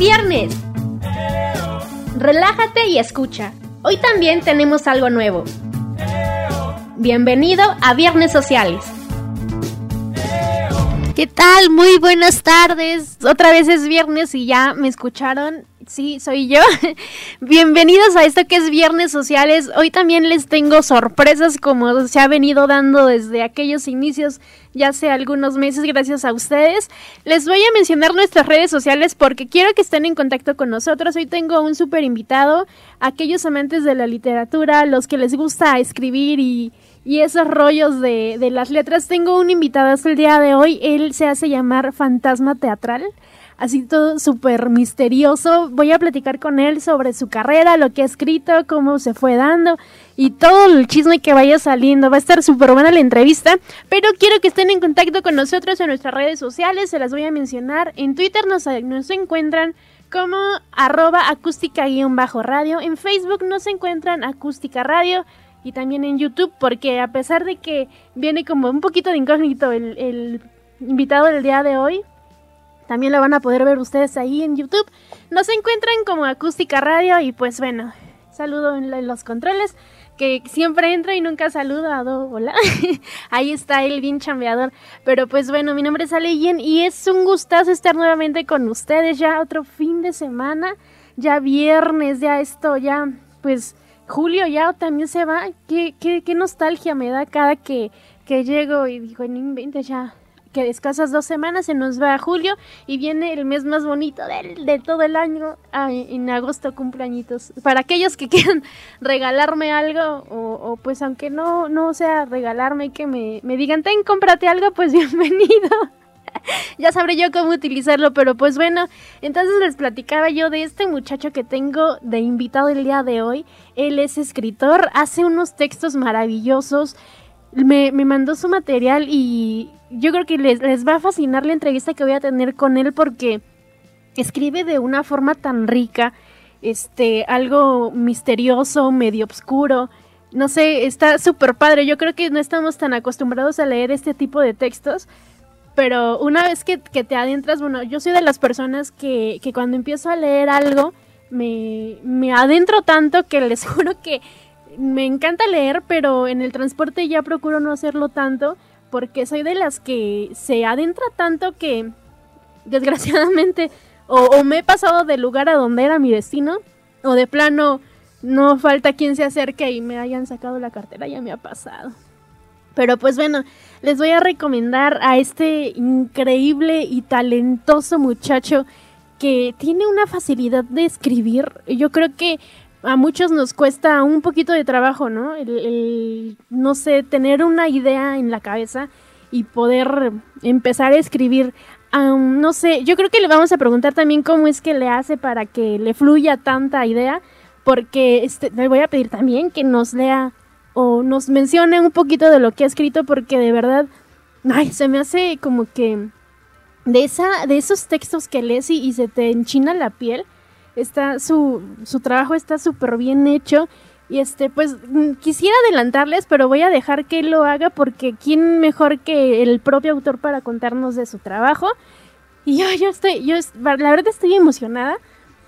viernes. Relájate y escucha. Hoy también tenemos algo nuevo. Bienvenido a Viernes Sociales. ¿Qué tal? Muy buenas tardes. Otra vez es viernes y ya me escucharon. Sí, soy yo. Bienvenidos a esto que es Viernes Sociales. Hoy también les tengo sorpresas como se ha venido dando desde aquellos inicios, ya hace algunos meses, gracias a ustedes. Les voy a mencionar nuestras redes sociales porque quiero que estén en contacto con nosotros. Hoy tengo un súper invitado, aquellos amantes de la literatura, los que les gusta escribir y, y esos rollos de, de las letras. Tengo un invitado hasta el día de hoy. Él se hace llamar Fantasma Teatral así todo súper misterioso. Voy a platicar con él sobre su carrera, lo que ha escrito, cómo se fue dando y todo el chisme que vaya saliendo. Va a estar súper buena la entrevista, pero quiero que estén en contacto con nosotros en nuestras redes sociales, se las voy a mencionar. En Twitter nos, nos encuentran como arroba acústica-radio, en Facebook nos encuentran acústica radio y también en YouTube, porque a pesar de que viene como un poquito de incógnito el, el invitado del día de hoy, también lo van a poder ver ustedes ahí en YouTube. Nos encuentran como Acústica Radio y pues bueno, saludo en los controles que siempre entra y nunca saludado. Hola. Ahí está el bien chambeador. Pero pues bueno, mi nombre es Aleyen y es un gustazo estar nuevamente con ustedes ya otro fin de semana. Ya viernes, ya esto, ya pues julio ya también se va. Qué, qué, qué nostalgia me da cada que, que llego y digo, no inventes ya que descansas dos semanas, se nos va a julio y viene el mes más bonito de, de todo el año. en agosto cumpleañitos. Para aquellos que quieran regalarme algo, o, pues aunque no, no sea regalarme, que me, me digan, ten, cómprate algo, pues bienvenido. ya sabré yo cómo utilizarlo, pero pues bueno, entonces les platicaba yo de este muchacho que tengo de invitado el día de hoy. Él es escritor, hace unos textos maravillosos. Me, me mandó su material y yo creo que les, va a fascinar la entrevista que voy a tener con él porque escribe de una forma tan rica, este, algo misterioso, medio oscuro. No sé, está súper padre. Yo creo que no estamos tan acostumbrados a leer este tipo de textos. Pero una vez que, que te adentras, bueno, yo soy de las personas que, que cuando empiezo a leer algo, me, me adentro tanto que les juro que me encanta leer, pero en el transporte ya procuro no hacerlo tanto porque soy de las que se adentra tanto que desgraciadamente o, me he pasado del lugar a donde era mi destino o de plano no falta quien se acerque y me hayan sacado la cartera, ya me ha pasado. Pero pues bueno, les voy a recomendar a este increíble y talentoso muchacho que tiene una facilidad de escribir. Yo creo que a muchos nos cuesta un poquito de trabajo, ¿no? El, no sé, tener una idea en la cabeza y poder empezar a escribir. no sé, yo creo que le vamos a preguntar también cómo es que le hace para que le fluya tanta idea, porque este, le voy a pedir también que nos lea o nos mencione un poquito de lo que ha escrito, porque de verdad, ay, se me hace como que de, esa, de esos textos que lees y se te enchina la piel está su, su trabajo está súper bien hecho. Y este, pues mm, quisiera adelantarles, pero voy a dejar que lo haga porque quién mejor que el propio autor para contarnos de su trabajo. Y yo, yo estoy, yo la verdad estoy emocionada,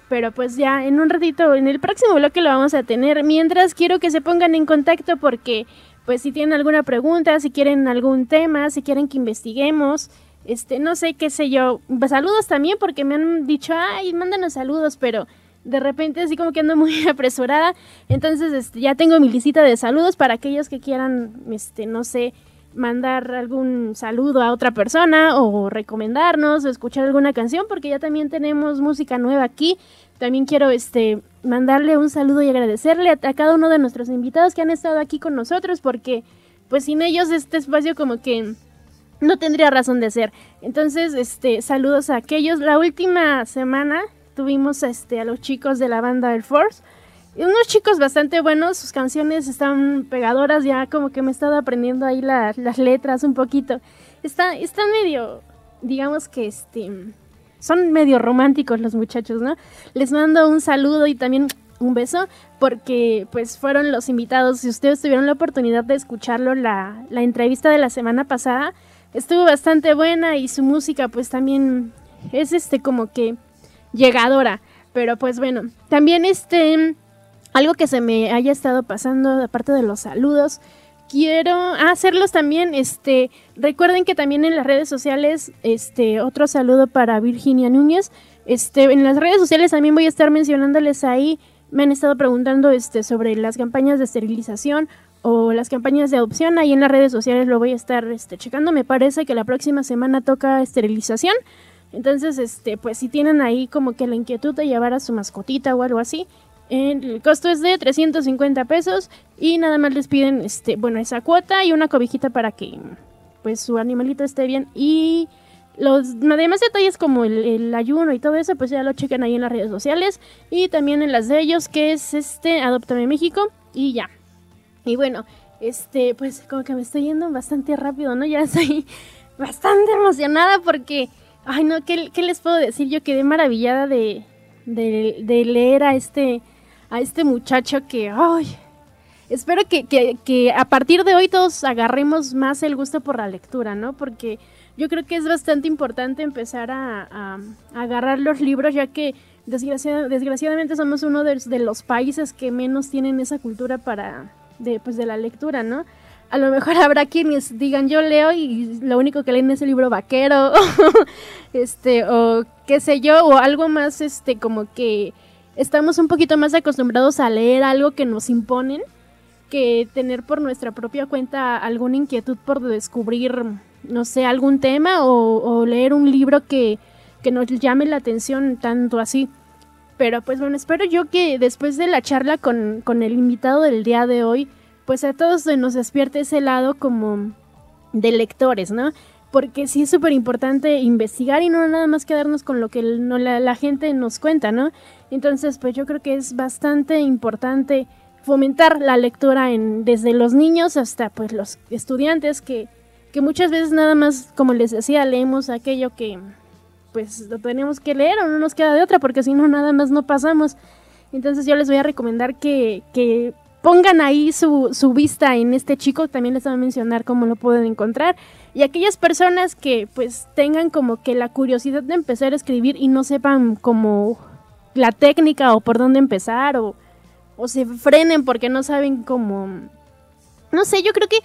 pero pues ya en un ratito, en el próximo bloque lo vamos a tener. Mientras quiero que se pongan en contacto porque, pues si tienen alguna pregunta, si quieren algún tema, si quieren que investiguemos, este, no sé, qué sé yo. Saludos también porque me han dicho, ay, mándanos saludos, pero de repente así como que ando muy apresurada. Entonces, este, ya tengo mi lista de saludos para aquellos que quieran, este, no sé, mandar algún saludo a otra persona o recomendarnos o escuchar alguna canción porque ya también tenemos música nueva aquí. También quiero este mandarle un saludo y agradecerle a, a cada uno de nuestros invitados que han estado aquí con nosotros porque pues sin ellos este espacio como que no tendría razón de ser. Entonces, este, saludos a aquellos. La última semana tuvimos este, a los chicos de la banda Air Force. unos chicos bastante buenos, sus canciones están pegadoras, ya como que me he estado aprendiendo ahí las letras un poquito. Está, están medio, digamos que este, son medio románticos los muchachos, ¿no? Les mando un saludo y también un beso porque pues fueron los invitados. Si ustedes tuvieron la oportunidad de escucharlo, la, la entrevista de la semana pasada, estuvo bastante buena y su música pues también es este como que llegadora. Pero pues bueno, también este, algo que se me haya estado pasando, aparte de los saludos, quiero hacerlos también, este, recuerden que también en las redes sociales, este, otro saludo para Virginia Núñez, este, en las redes sociales también voy a estar mencionándoles ahí, me han estado preguntando, este, sobre las campañas de esterilización o las campañas de adopción, ahí en las redes sociales lo voy a estar, este, checando, me parece que la próxima semana toca esterilización, entonces, este, pues si tienen ahí como que la inquietud de llevar a su mascotita o algo así, el costo es de 350 pesos y nada más les piden, este, bueno, esa cuota y una cobijita para que pues su animalito esté bien. Y los demás detalles como el, ayuno y todo eso, pues ya lo chequen ahí en las redes sociales y también en las de ellos, que es este Adoptame México y ya. Y bueno, este, pues como que me estoy yendo bastante rápido, ¿no? Ya estoy bastante emocionada porque Ay, no, ¿qué, les puedo decir? Yo quedé maravillada de, de, leer a este, a este muchacho que, ay, espero que, que, a partir de hoy todos agarremos más el gusto por la lectura, ¿no? Porque yo creo que es bastante importante empezar a, agarrar los libros, ya que desgraciadamente somos uno de, los países que menos tienen esa cultura para, de, pues, de la lectura, ¿no? a lo mejor habrá quienes digan yo leo y lo único que leen es el libro vaquero, este, o qué sé yo, o algo más, este, como que estamos un poquito más acostumbrados a leer algo que nos imponen que tener por nuestra propia cuenta alguna inquietud por descubrir, no sé, algún tema o, leer un libro que, que nos llame la atención tanto así. Pero pues bueno, espero yo que después de la charla con, con el invitado del día de hoy, pues a todos nos despierte ese lado como de lectores, ¿no? Porque sí es súper importante investigar y no nada más quedarnos con lo que la, gente nos cuenta, ¿no? Entonces, pues yo creo que es bastante importante fomentar la lectura en, desde los niños hasta pues los estudiantes que, que muchas veces nada más, como les decía, leemos aquello que pues lo tenemos que leer o no nos queda de otra porque si no nada más no pasamos. Entonces yo les voy a recomendar que, que pongan ahí su, su vista en este chico, también les voy a mencionar cómo lo pueden encontrar. Y aquellas personas que pues tengan como que la curiosidad de empezar a escribir y no sepan como la técnica o por dónde empezar o, o se frenen porque no saben cómo... No sé, yo creo que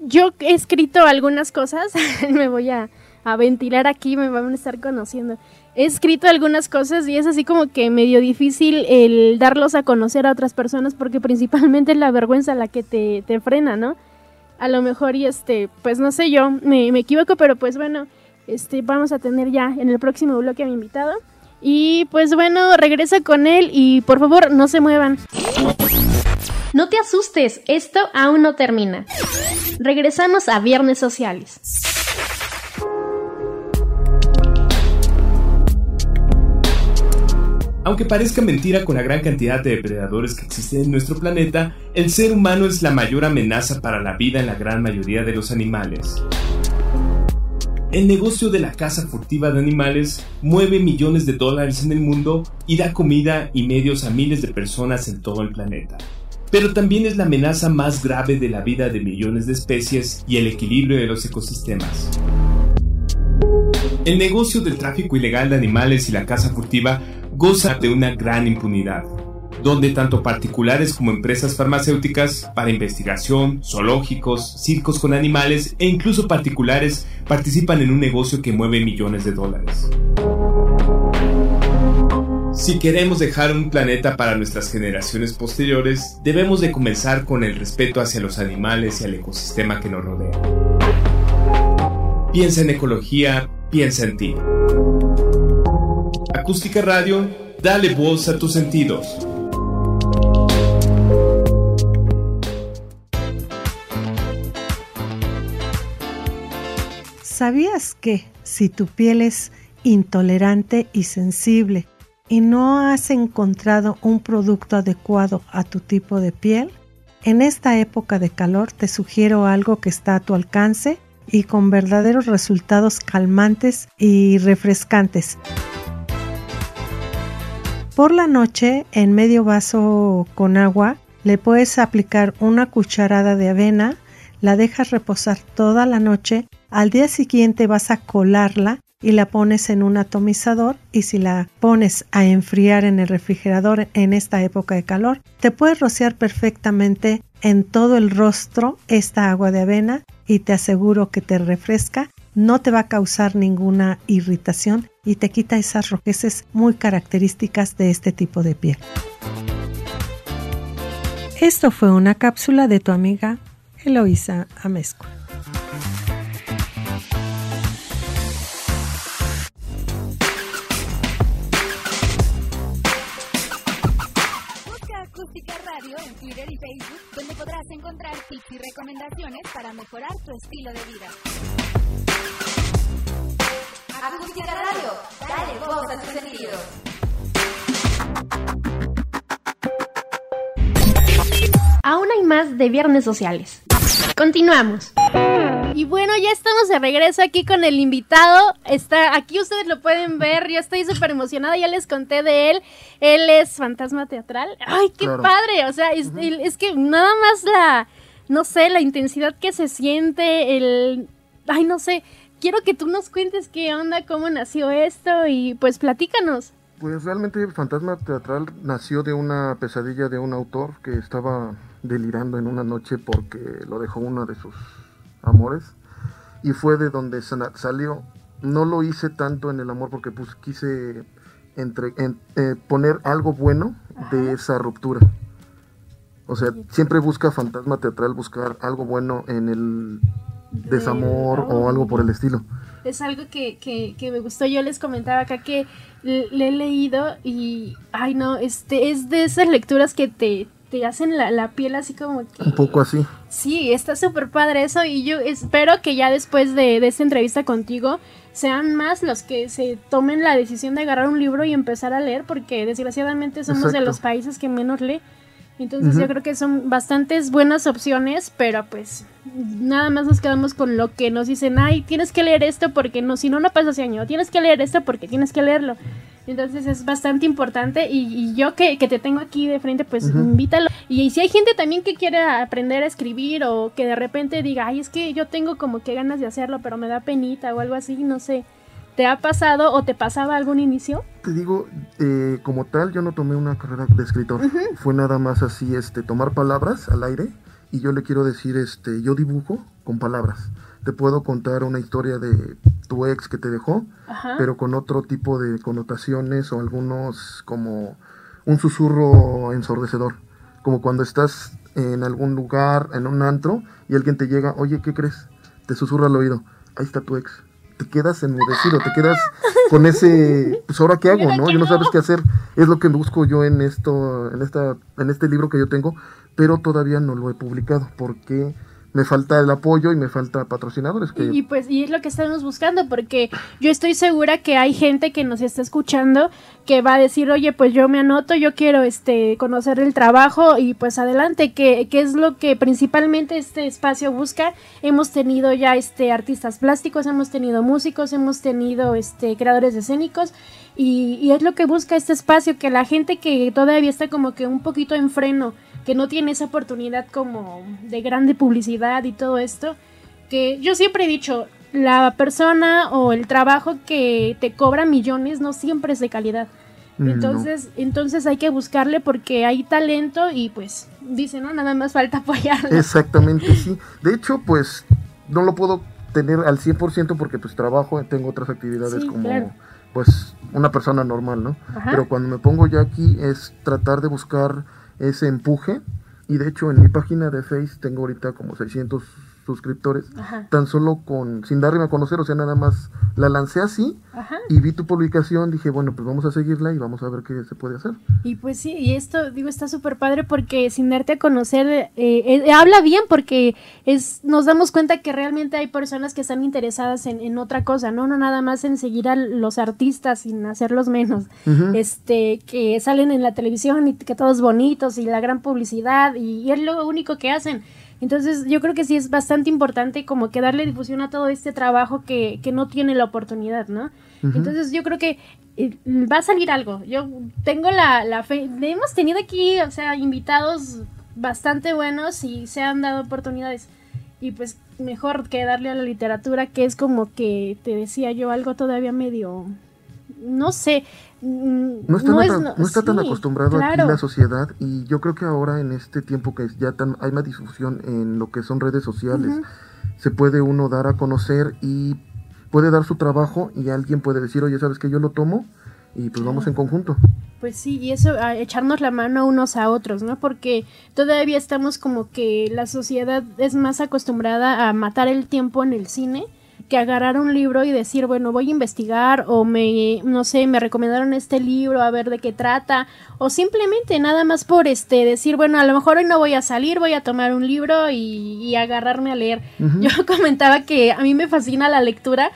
yo he escrito algunas cosas, me voy a, a ventilar aquí, me van a estar conociendo he escrito algunas cosas y es así como que medio difícil el darlos a conocer a otras personas porque principalmente es la vergüenza la que te, te frena, ¿no? A lo mejor y este, pues no sé yo, me, me, equivoco, pero pues bueno, este, vamos a tener ya en el próximo bloque a mi invitado. Y pues bueno, regresa con él y por favor no se muevan. No te asustes, esto aún no termina. Regresamos a Viernes Sociales. Aunque parezca mentira con la gran cantidad de depredadores que existen en nuestro planeta, el ser humano es la mayor amenaza para la vida en la gran mayoría de los animales. El negocio de la caza furtiva de animales mueve millones de dólares en el mundo y da comida y medios a miles de personas en todo el planeta. Pero también es la amenaza más grave de la vida de millones de especies y el equilibrio de los ecosistemas. El negocio del tráfico ilegal de animales y la caza furtiva goza de una gran impunidad, donde tanto particulares como empresas farmacéuticas para investigación, zoológicos, circos con animales e incluso particulares participan en un negocio que mueve millones de dólares. Si queremos dejar un planeta para nuestras generaciones posteriores, debemos de comenzar con el respeto hacia los animales y al ecosistema que nos rodea. Piensa en ecología, piensa en ti. Acústica Radio, dale voz a tus sentidos. ¿Sabías que si tu piel es intolerante y sensible y no has encontrado un producto adecuado a tu tipo de piel? En esta época de calor te sugiero algo que está a tu alcance y con verdaderos resultados calmantes y refrescantes. Por la noche, en medio vaso con agua, le puedes aplicar una cucharada de avena, la dejas reposar toda la noche, al día siguiente vas a colarla y la pones en un atomizador y si la pones a enfriar en el refrigerador en esta época de calor, te puedes rociar perfectamente en todo el rostro esta agua de avena y te aseguro que te refresca, no te va a causar ninguna irritación y te quita esas rojeces muy características de este tipo de piel. Esto fue una cápsula de tu amiga Eloisa Amezcua. en Twitter y Facebook, donde podrás encontrar tips y recomendaciones para mejorar tu estilo de vida. Acústica Radio, dale voz a tus sentidos. Aún hay más de Viernes Sociales. Continuamos. Y bueno, ya estamos de regreso aquí con el invitado. Está aquí ustedes lo pueden ver. Yo estoy súper emocionada. Ya les conté de él. Él es fantasma teatral. Ay, qué padre. O sea, es, es, que nada más la, no sé, la intensidad que se siente, el, ay, no sé. Quiero que tú nos cuentes qué onda, cómo nació esto y pues platícanos. Pues realmente Fantasma Teatral nació de una pesadilla de un autor que estaba delirando en una noche porque lo dejó uno de sus amores y fue de donde salió. No lo hice tanto en el amor porque pues quise entre, eh, poner algo bueno de esa ruptura. O sea, siempre busca fantasma teatral buscar algo bueno en el desamor o algo por el estilo. Es algo que, que, que me gustó. Yo les comentaba acá que le, he leído y, ay no, este es de esas lecturas que te, te hacen la, la, piel así como que... Un poco así. Sí, está súper padre eso y yo espero que ya después de, de, esta entrevista contigo sean más los que se tomen la decisión de agarrar un libro y empezar a leer porque desgraciadamente somos de los países que menos lee. Entonces yo creo que son bastantes buenas opciones, pero pues nada más nos quedamos con lo que nos dicen, ay, tienes que leer esto porque no, si no, no pasa ese año, tienes que leer esto porque tienes que leerlo. Entonces es bastante importante y, yo que, te tengo aquí de frente, pues invítalo. Y, si hay gente también que quiere aprender a escribir o que de repente diga, ay, es que yo tengo como que ganas de hacerlo, pero me da penita o algo así, no sé. ¿Te ha pasado o te pasaba algún inicio? Te digo, eh, como tal, yo no tomé una carrera de escritor. Fue nada más así, este, tomar palabras al aire y yo le quiero decir, este, yo dibujo con palabras. Te puedo contar una historia de tu ex que te dejó, pero con otro tipo de connotaciones o algunos como un susurro ensordecedor. Como cuando estás en algún lugar, en un antro, y alguien te llega, oye, ¿qué crees? Te susurra al oído, ahí está tu ex te quedas enmudecido, te quedas con ese, pues ahora qué hago, ¿no? Yo no sabes qué hacer, es lo que busco yo en esto, en esta, en este libro que yo tengo, pero todavía no lo he publicado. Porque me falta el apoyo y me falta patrocinadores. Que... Y, pues, y es lo que estamos buscando, porque yo estoy segura que hay gente que nos está escuchando que va a decir, oye, pues yo me anoto, yo quiero este conocer el trabajo y pues adelante, que, que es lo que principalmente este espacio busca. Hemos tenido ya este artistas plásticos, hemos tenido músicos, hemos tenido este creadores escénicos y, y es lo que busca este espacio, que la gente que todavía está como que un poquito en freno que no tiene esa oportunidad como de grande publicidad y todo esto, que yo siempre he dicho, la persona o el trabajo que te cobra millones no siempre es de calidad. Mm, entonces, entonces hay que buscarle porque hay talento y pues dice, no, nada más falta apoyarlo. Exactamente, sí. De hecho, pues no lo puedo tener al 100% porque pues trabajo, tengo otras actividades como pues una persona normal, ¿no? Pero cuando me pongo ya aquí es tratar de buscar ese empuje. Y de hecho en mi página de Face tengo ahorita como 600 suscriptores, tan solo con, sin darme a conocer, o sea, nada más la lancé así y vi tu publicación, dije, bueno, pues vamos a seguirla y vamos a ver qué se puede hacer. Y pues sí, y esto, digo, está súper padre porque sin darte a conocer, eh, eh, habla bien porque es, nos damos cuenta que realmente hay personas que están interesadas en, en, otra cosa, ¿no? No nada más en seguir a los artistas sin hacerlos menos, este, que salen en la televisión y que todos bonitos y la gran publicidad y es lo único que hacen entonces yo creo que sí es bastante importante como que darle difusión a todo este trabajo que, que no tiene la oportunidad, ¿no? Entonces yo creo que eh, va a salir algo. Yo tengo la, la fe. Hemos tenido aquí, o sea, invitados bastante buenos y se han dado oportunidades. y pues mejor que darle a la literatura que es como que te decía yo algo todavía medio no sé mm, no está, tan acostumbrado aquí la sociedad y yo creo que ahora en este tiempo que ya tan, hay más difusión en lo que son redes sociales se puede uno dar a conocer y puede dar su trabajo y alguien puede decir oye sabes que yo lo tomo y pues vamos en conjunto pues sí, y eso, a echarnos la mano unos a otros, ¿no? Porque todavía estamos como que la sociedad es más acostumbrada a matar el tiempo en el cine que agarrar un libro y decir, bueno, voy a investigar o me, no sé, me recomendaron este libro a ver de qué trata o simplemente nada más por este decir, bueno, a lo mejor hoy no voy a salir, voy a tomar un libro y, agarrarme a leer. Yo comentaba que a mí me fascina la lectura,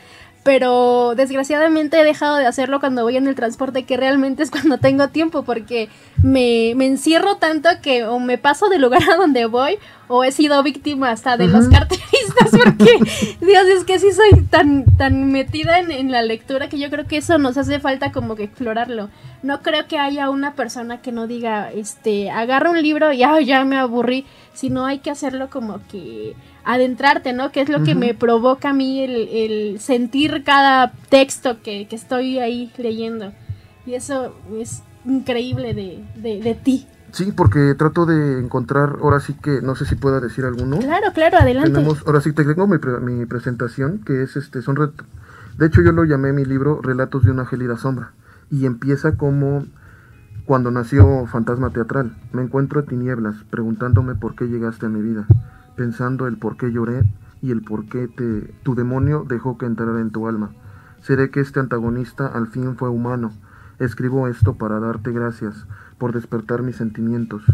pero desgraciadamente he dejado de hacerlo cuando voy en el transporte, que realmente es cuando tengo tiempo, porque me, me encierro tanto que o me paso del lugar a donde voy o he sido víctima hasta de los carteristas, porque Dios, es que sí soy tan, tan metida en, en, la lectura que yo creo que eso nos hace falta como que explorarlo. No creo que haya una persona que no diga, este, agarra un libro y ah, ya me aburrí, sino hay que hacerlo como que adentrarte, ¿no? Que es lo que me provoca a mí el, sentir cada texto que, estoy ahí leyendo. Y eso es increíble de, de, ti. Sí, porque trato de encontrar, ahora sí que, no sé si pueda decir alguno. Claro, claro, adelante. Tenemos, ahora sí te tengo mi, mi presentación, que es este, son, de hecho yo lo llamé mi libro Relatos de una gélida sombra, y empieza como cuando nació Fantasma Teatral. Me encuentro a tinieblas, preguntándome por qué llegaste a mi vida pensando el por qué lloré y el por qué tu demonio dejó que entrara en tu alma. Seré que este antagonista al fin fue humano. Escribo esto para darte gracias por despertar mis sentimientos.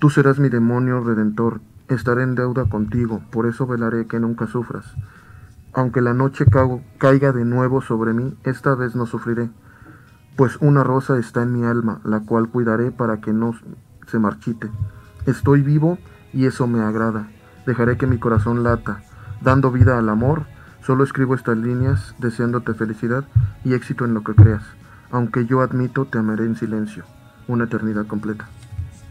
Tú serás mi demonio redentor. Estaré en deuda contigo, por eso velaré que nunca sufras. Aunque la noche caiga de nuevo sobre mí, esta vez no sufriré, pues una rosa está en mi alma, la cual cuidaré para que no se marchite. Estoy vivo y eso me agrada. Dejaré que mi corazón lata, dando vida al amor. Solo escribo estas líneas deseándote felicidad y éxito en lo que creas. Aunque yo admito, te amaré en silencio. Una eternidad completa.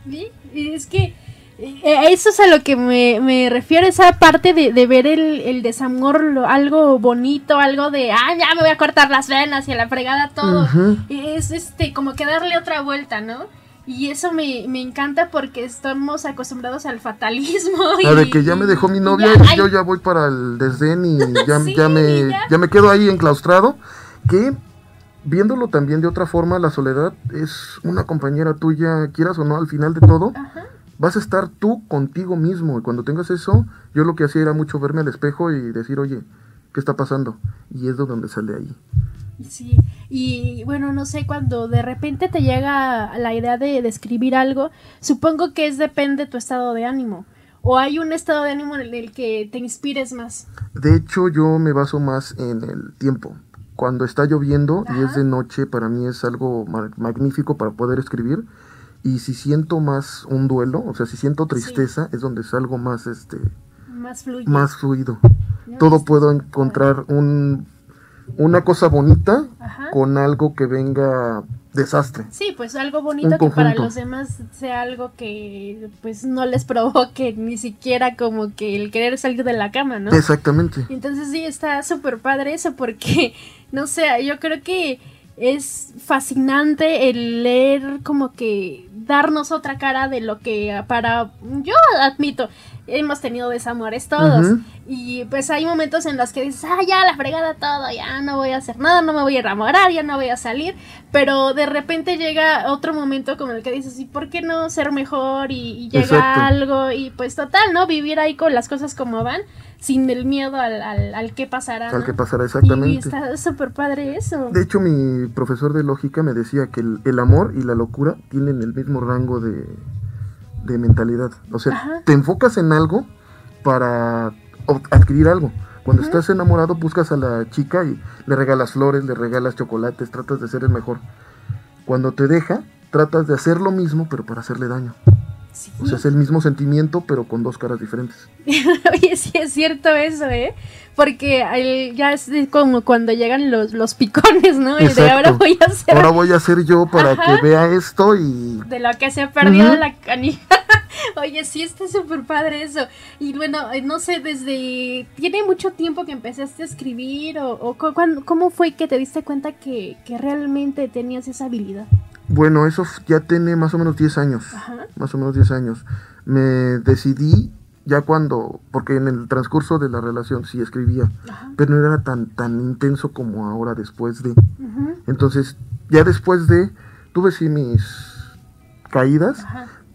Sí, es que eh, eso es a lo que me, refiero, esa parte de, ver el, desamor, algo bonito, algo de, ah, ya me voy a cortar las venas y a la fregada todo. Es este, como que darle otra vuelta, ¿no? Y eso me, encanta porque estamos acostumbrados al fatalismo. A de que ya me dejó mi novia y yo ya voy para el desdén y ya, ya me, ya. me quedo ahí enclaustrado. Que viéndolo también de otra forma, la soledad es una compañera tuya, quieras o no, al final de todo. Vas a estar tú contigo mismo. Y cuando tengas eso, yo lo que hacía era mucho verme al espejo y decir, oye, ¿qué está pasando? Y es de donde sale ahí. Sí, y bueno, no sé, cuando de repente te llega la idea de, describir algo, supongo que es depende de tu estado de ánimo. ¿O hay un estado de ánimo en el que te inspires más? De hecho, yo me baso más en el tiempo. Cuando está lloviendo y es de noche, para mí es algo magnífico para poder escribir. Y si siento más un duelo, o sea, si siento tristeza, es donde es algo más, este... Más fluido. Más fluido. Todo puedo encontrar un una cosa bonita con algo que venga desastre. Sí, pues algo bonito que para los demás sea algo que pues no les provoque ni siquiera como que el querer salir de la cama, ¿no? Exactamente. Entonces sí, está súper padre eso porque, no sé, yo creo que es fascinante el leer como que darnos otra cara de lo que para yo admito hemos tenido desamores todos. Y pues hay momentos en los que dices ah ya la fregada todo ya no voy a hacer nada no me voy a enamorar ya no voy a salir pero de repente llega otro momento como el que dices y por qué no ser mejor y, llega algo y pues total no vivir ahí con las cosas como van sin el miedo al, al, al qué pasará. Al que pasará, exactamente. Y está súper padre eso. De hecho, mi profesor de lógica me decía que el, amor y la locura tienen el mismo rango de, de mentalidad. O sea, te enfocas en algo para adquirir algo. Cuando estás enamorado, buscas a la chica y le regalas flores, le regalas chocolates, tratas de ser el mejor. Cuando te deja, tratas de hacer lo mismo, pero para hacerle daño. O sea, es el mismo sentimiento, pero con dos caras diferentes. Oye, sí es cierto eso, ¿eh? Porque ya es como cuando llegan los, los picones, ¿no? Y de ahora voy a hacer... Ahora voy a hacer yo para que vea esto y... De lo que se ha perdido la canija. Oye, sí, está súper padre eso. Y bueno, eh, no sé, desde... ¿Tiene mucho tiempo que empezaste a escribir? ¿O, cómo fue que te diste cuenta que, realmente tenías esa habilidad? Bueno, eso ya tiene más o menos 10 años. Más o menos 10 años. Me decidí ya cuando, porque en el transcurso de la relación sí escribía, pero no era tan, tan intenso como ahora después de. Entonces, ya después de, tuve sí mis caídas,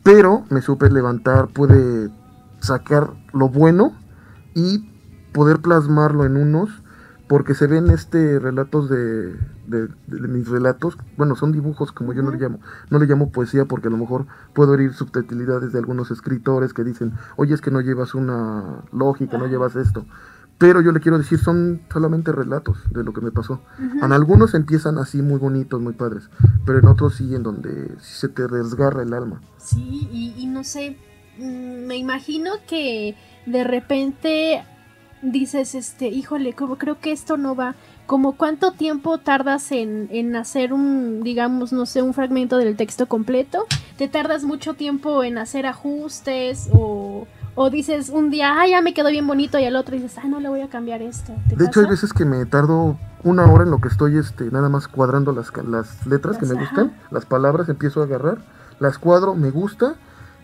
pero me supe levantar, pude sacar lo bueno y poder plasmarlo en unos, porque se ven este relatos de, de, mis relatos, bueno, son dibujos como yo no le llamo, no le llamo poesía porque a lo mejor puedo herir subtilidades de algunos escritores que dicen, oye, es que no llevas una lógica, no llevas esto. Pero yo le quiero decir, son solamente relatos de lo que me pasó. En algunos empiezan así muy bonitos, muy padres, pero en otros sí, en donde se te desgarra el alma. Sí, y, no sé, mm, me imagino que de repente dices, este, híjole, como creo que esto no va. Como cuánto tiempo tardas en, en hacer un, digamos, no sé, un fragmento del texto completo? ¿Te tardas mucho tiempo en hacer ajustes o, o dices un día, ah, ya me quedó bien bonito y al otro dices, ah, no le voy a cambiar esto? De hecho, hay veces que me tardo una hora en lo que estoy este, nada más cuadrando las, las letras que me gustan, las palabras empiezo a agarrar las cuadro, me gusta,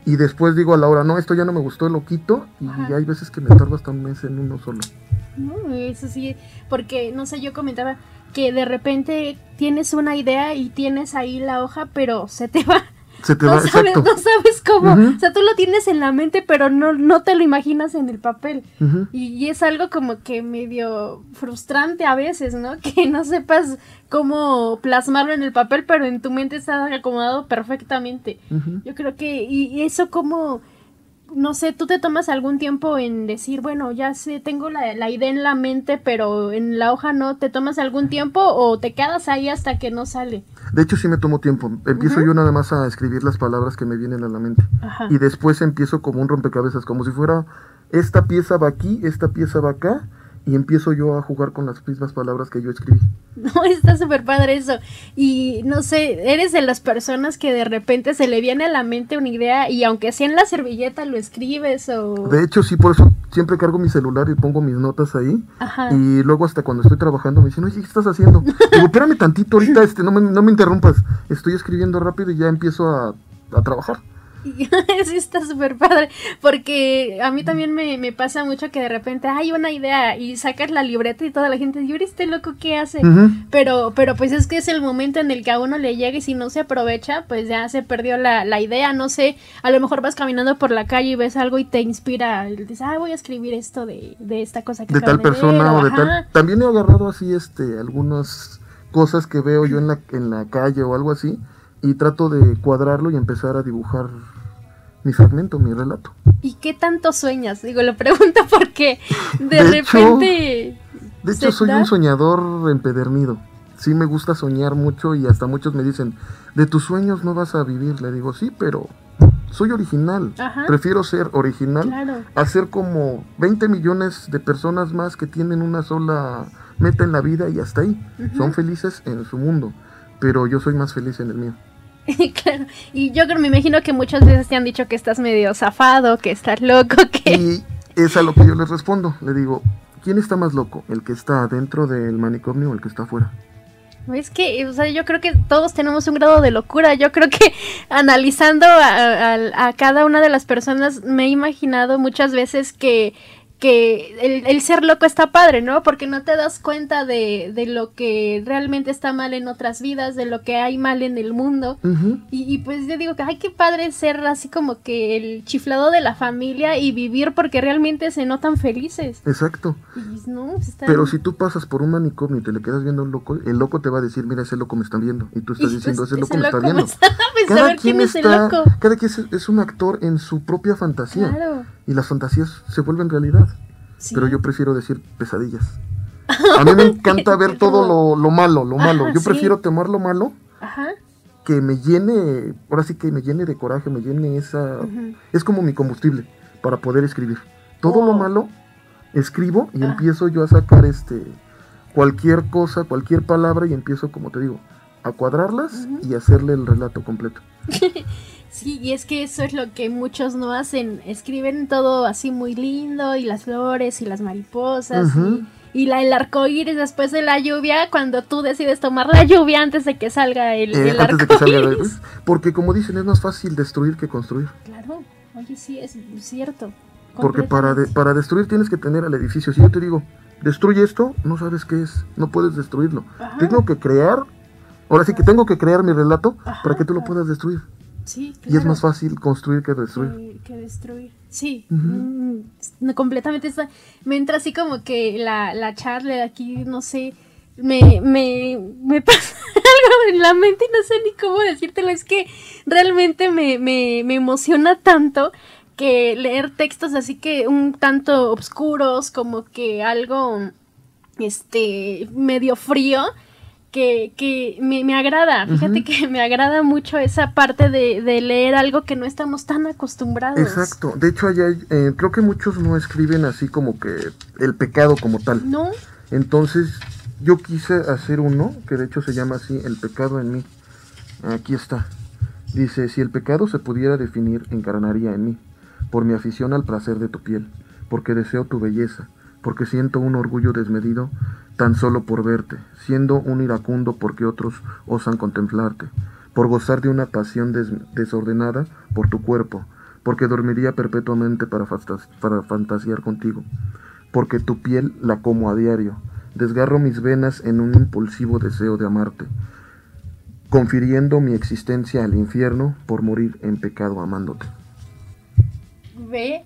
y después digo a la hora, no, esto ya no me gustó, lo quito, y hay veces que me tardo hasta un mes en uno solo. No, eso sí, porque, no sé, yo comentaba que de repente tienes una idea y tienes ahí la hoja, pero se te va se te no sabes, No sabes cómo. O sea, tú lo tienes en la mente, pero no, no te lo imaginas en el papel. y, es algo como que medio frustrante a veces, ¿no? Que no sepas cómo plasmarlo en el papel, pero en tu mente está acomodado perfectamente. Yo creo que, y eso como no sé, tú te tomas algún tiempo en decir, bueno, ya sé, tengo la, la, idea en la mente, pero en la hoja no, ¿te tomas algún tiempo o te quedas ahí hasta que no sale? De hecho, sí me tomo tiempo. Empiezo yo nada más a escribir las palabras que me vienen a la mente. Y después empiezo como un rompecabezas, como si fuera, esta pieza va aquí, esta pieza va acá, y empiezo yo a jugar con las mismas palabras que yo escribí. No, está súper padre eso. Y no sé, eres de las personas que de repente se le viene a la mente una idea y aunque sea en la servilleta lo escribes o... De hecho, sí, por eso siempre cargo mi celular y pongo mis notas ahí. Ajá. Y luego hasta cuando estoy trabajando me dicen, oye, ¿qué estás haciendo? Digo, espérame tantito ahorita, este, no me, no me interrumpas. Estoy escribiendo rápido y ya empiezo a, a trabajar. sí, está súper padre. Porque a mí también me, pasa mucho que de repente hay una idea y sacas la libreta y toda la gente dice, este loco qué hace? pero, pero pues es que es el momento en el que a uno le llega y si no se aprovecha, pues ya se perdió la, idea. No sé, a lo mejor vas caminando por la calle y ves algo y te inspira. Y dices, ah, voy a escribir esto de, esta cosa que De tal persona o de tal. También he agarrado así este algunas cosas que veo yo en la, en la calle o algo así y trato de cuadrarlo y empezar a dibujar mi fragmento, mi relato. ¿Y qué tanto sueñas? Digo, lo pregunto porque de, repente... de hecho, soy un soñador empedernido. Sí me gusta soñar mucho y hasta muchos me dicen, de tus sueños no vas a vivir. Le digo, sí, pero soy original. Prefiero ser original a ser como 20 millones de personas más que tienen una sola meta en la vida y hasta ahí. Son felices en su mundo, pero yo soy más feliz en el mío. claro, y yo creo, me imagino que muchas veces te han dicho que estás medio zafado, que estás loco, que... Y es a lo que yo les respondo, le digo, ¿quién está más loco? ¿El que está dentro del manicomio o el que está afuera? Es que, o sea, yo creo que todos tenemos un grado de locura. Yo creo que analizando a, a cada una de las personas, me he imaginado muchas veces que que el, ser loco está padre, ¿no? Porque no te das cuenta de, de, lo que realmente está mal en otras vidas, de lo que hay mal en el mundo. y, pues yo digo que, ay, qué padre ser así como que el chiflado de la familia y vivir porque realmente se notan felices. Exacto. Pues, Pero si tú pasas por un manicomio y te le quedas viendo a un loco, el loco te va a decir, mira, ese loco me está viendo. Y tú estás diciendo, ese loco me está viendo. cada quien está, cada quien es, un actor en su propia fantasía. Claro y las fantasías se vuelven realidad. Pero yo prefiero decir pesadillas. A mí me encanta ver todo lo, malo, lo malo. Yo prefiero temor lo malo que me llene, ahora sí que me llene de coraje, me llene esa... Es como mi combustible para poder escribir. Todo lo malo escribo y empiezo yo a sacar este cualquier cosa, cualquier palabra y empiezo, como te digo, a cuadrarlas y hacerle el relato completo. Sí, y es que eso es lo que muchos no hacen. Escriben todo así muy lindo, y las flores, y las mariposas, y, la, el arco iris después de la lluvia, cuando tú decides tomar la lluvia antes de que salga el, eh, arco. Porque como dicen, es más fácil destruir que construir. Claro, oye, sí, es cierto. Porque para, para destruir tienes que tener al edificio. Si yo te digo, destruye esto, no sabes qué es, no puedes destruirlo. Tengo que crear, ahora sí que tengo que crear mi relato para que tú lo puedas destruir. Sí, Y es más fácil construir que destruir. Que, destruir. Sí, mm, completamente está. Me entra así como que la, la charla de aquí, no sé, me, me, me pasa algo en la mente y no sé ni cómo decírtelo. Es que realmente me, me, me emociona tanto que leer textos así que un tanto oscuros, como que algo, este, medio frío que, que me, me, agrada. Fíjate que me agrada mucho esa parte de, de, leer algo que no estamos tan acostumbrados. Exacto. De hecho, allá, eh, creo que muchos no escriben así como que el pecado como tal. No. Entonces, yo quise hacer uno, que de hecho se llama así, El pecado en mí. Aquí está. Dice, si el pecado se pudiera definir, encarnaría en mí, por mi afición al placer de tu piel, porque deseo tu belleza, porque siento un orgullo desmedido tan solo por verte, siendo un iracundo porque otros osan contemplarte, por gozar de una pasión desordenada por tu cuerpo, porque dormiría perpetuamente para, para fantasear contigo, porque tu piel la como a diario, desgarro mis venas en un impulsivo deseo de amarte, confiriendo mi existencia al infierno por morir en pecado amándote. Ve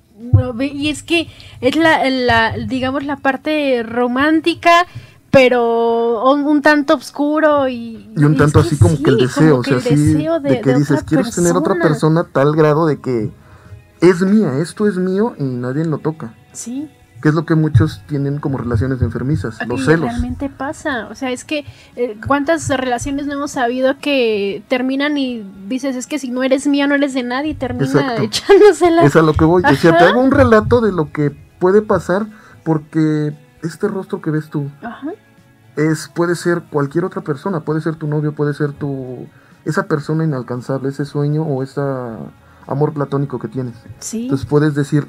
y es que es la, digamos, la parte romántica, pero un, tanto oscuro y... Y un tanto así como que el deseo, o sea, así de, que dices, quieres tener otra persona tal grado de que es mía, esto es mío y nadie lo toca. Sí que es lo que muchos tienen como relaciones enfermizas, los celos. Realmente pasa, o sea, es que eh, cuántas relaciones no hemos sabido que terminan y dices, es que si no eres mía no eres de nadie y termina echándosela. Es a lo que voy, o sea, te hago un relato de lo que puede pasar porque este rostro que ves tú es puede ser cualquier otra persona, puede ser tu novio, puede ser tu esa persona inalcanzable, ese sueño o ese amor platónico que tienes. Sí. Entonces puedes decir,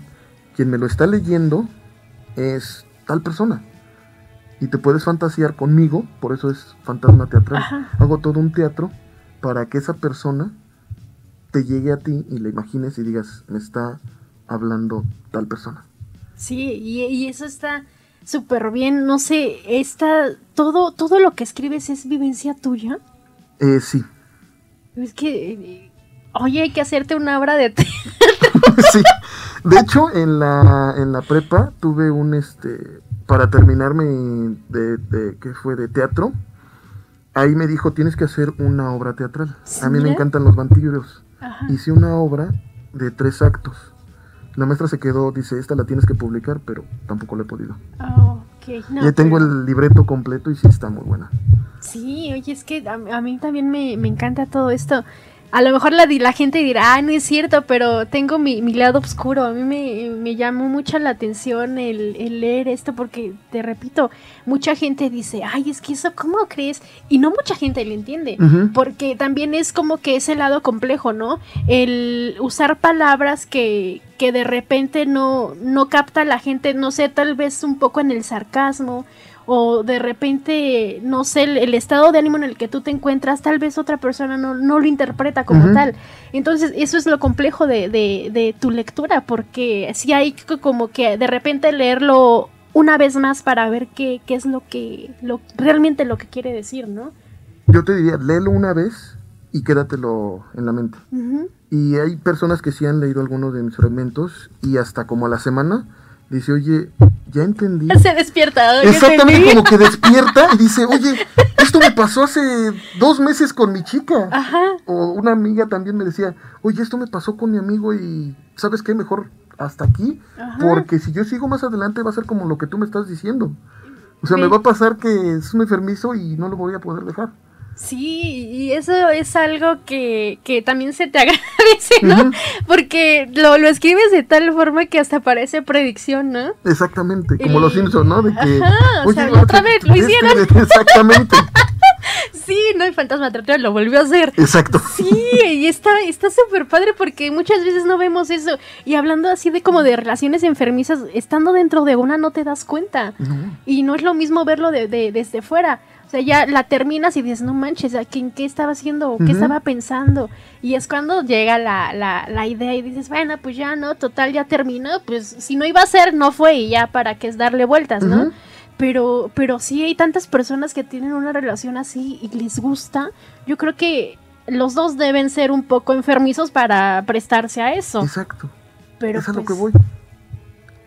quien me lo está leyendo es tal persona. Y te puedes fantasear conmigo, por eso es fantasma teatral. Hago todo un teatro para que esa persona te llegue a ti y la imagines y digas, me está hablando tal persona. Sí, y, eso está súper bien. No sé, está todo, todo lo que escribes es vivencia tuya. Eh, sí. Es que, oye, hay que hacerte una obra de teatro. sí. De hecho, en la, en la prepa tuve un, este, para terminarme de, de, ¿qué fue? De teatro. Ahí me dijo, tienes que hacer una obra teatral. A mí me encantan los vampiros. Hice una obra de tres actos. La maestra se quedó, dice, esta la tienes que publicar, pero tampoco la he podido. Oh, okay. y tengo el libreto completo y sí está muy buena. Sí, oye, es que a, a mí también me, me, encanta todo esto a lo mejor la, la gente dirá, ah, no es cierto, pero tengo mi, mi lado oscuro. A mí me, me llamó mucho la atención el, el, leer esto porque, te repito, mucha gente dice, ay, es que eso, ¿cómo crees? Y no mucha gente le entiende, porque también es como que ese lado complejo, ¿no? El usar palabras que, que de repente no, no capta la gente, no sé, tal vez un poco en el sarcasmo o de repente, no sé, el, estado de ánimo en el que tú te encuentras, tal vez otra persona no, no lo interpreta como tal. Entonces, eso es lo complejo de, de, de tu lectura, porque si hay como que de repente leerlo una vez más para ver qué, qué es lo que, lo, realmente lo que quiere decir, ¿no? Yo te diría, léelo una vez y quédatelo en la mente. Y hay personas que sí han leído algunos de mis fragmentos y hasta como a la semana dice, oye, ya entendí. Se despierta. Exactamente, como que despierta y dice, oye, esto me pasó hace dos meses con mi chica. Ajá. O una amiga también me decía, oye, esto me pasó con mi amigo y, ¿sabes qué? Mejor hasta aquí, porque si yo sigo más adelante va a ser como lo que tú me estás diciendo. O sea, me va a pasar que es un enfermizo y no lo voy a poder dejar. Sí, y eso es algo que, que también se te agradece, ¿no? Porque lo, lo, escribes de tal forma que hasta parece predicción, ¿no? Exactamente, como los Simpsons, ¿no? De que, Ajá, o sea, otra vez lo hicieron. exactamente. Sí, no, el fantasma teatral lo volvió a hacer. Exacto. Sí, y está está súper padre porque muchas veces no vemos eso. Y hablando así de como de relaciones enfermizas, estando dentro de una no te das cuenta. Y no es lo mismo verlo de, desde fuera. O sea, ya la terminas y dices, no manches, ¿en qué estaba haciendo? ¿Qué estaba pensando? Y es cuando llega la, la, la, idea y dices, bueno, pues ya no, total, ya terminó. Pues si no iba a ser, no fue y ya para qué es darle vueltas, ¿no? Pero, pero sí hay tantas personas que tienen una relación así y les gusta. Yo creo que los dos deben ser un poco enfermizos para prestarse a eso. Exacto. Pero es a lo que pues voy.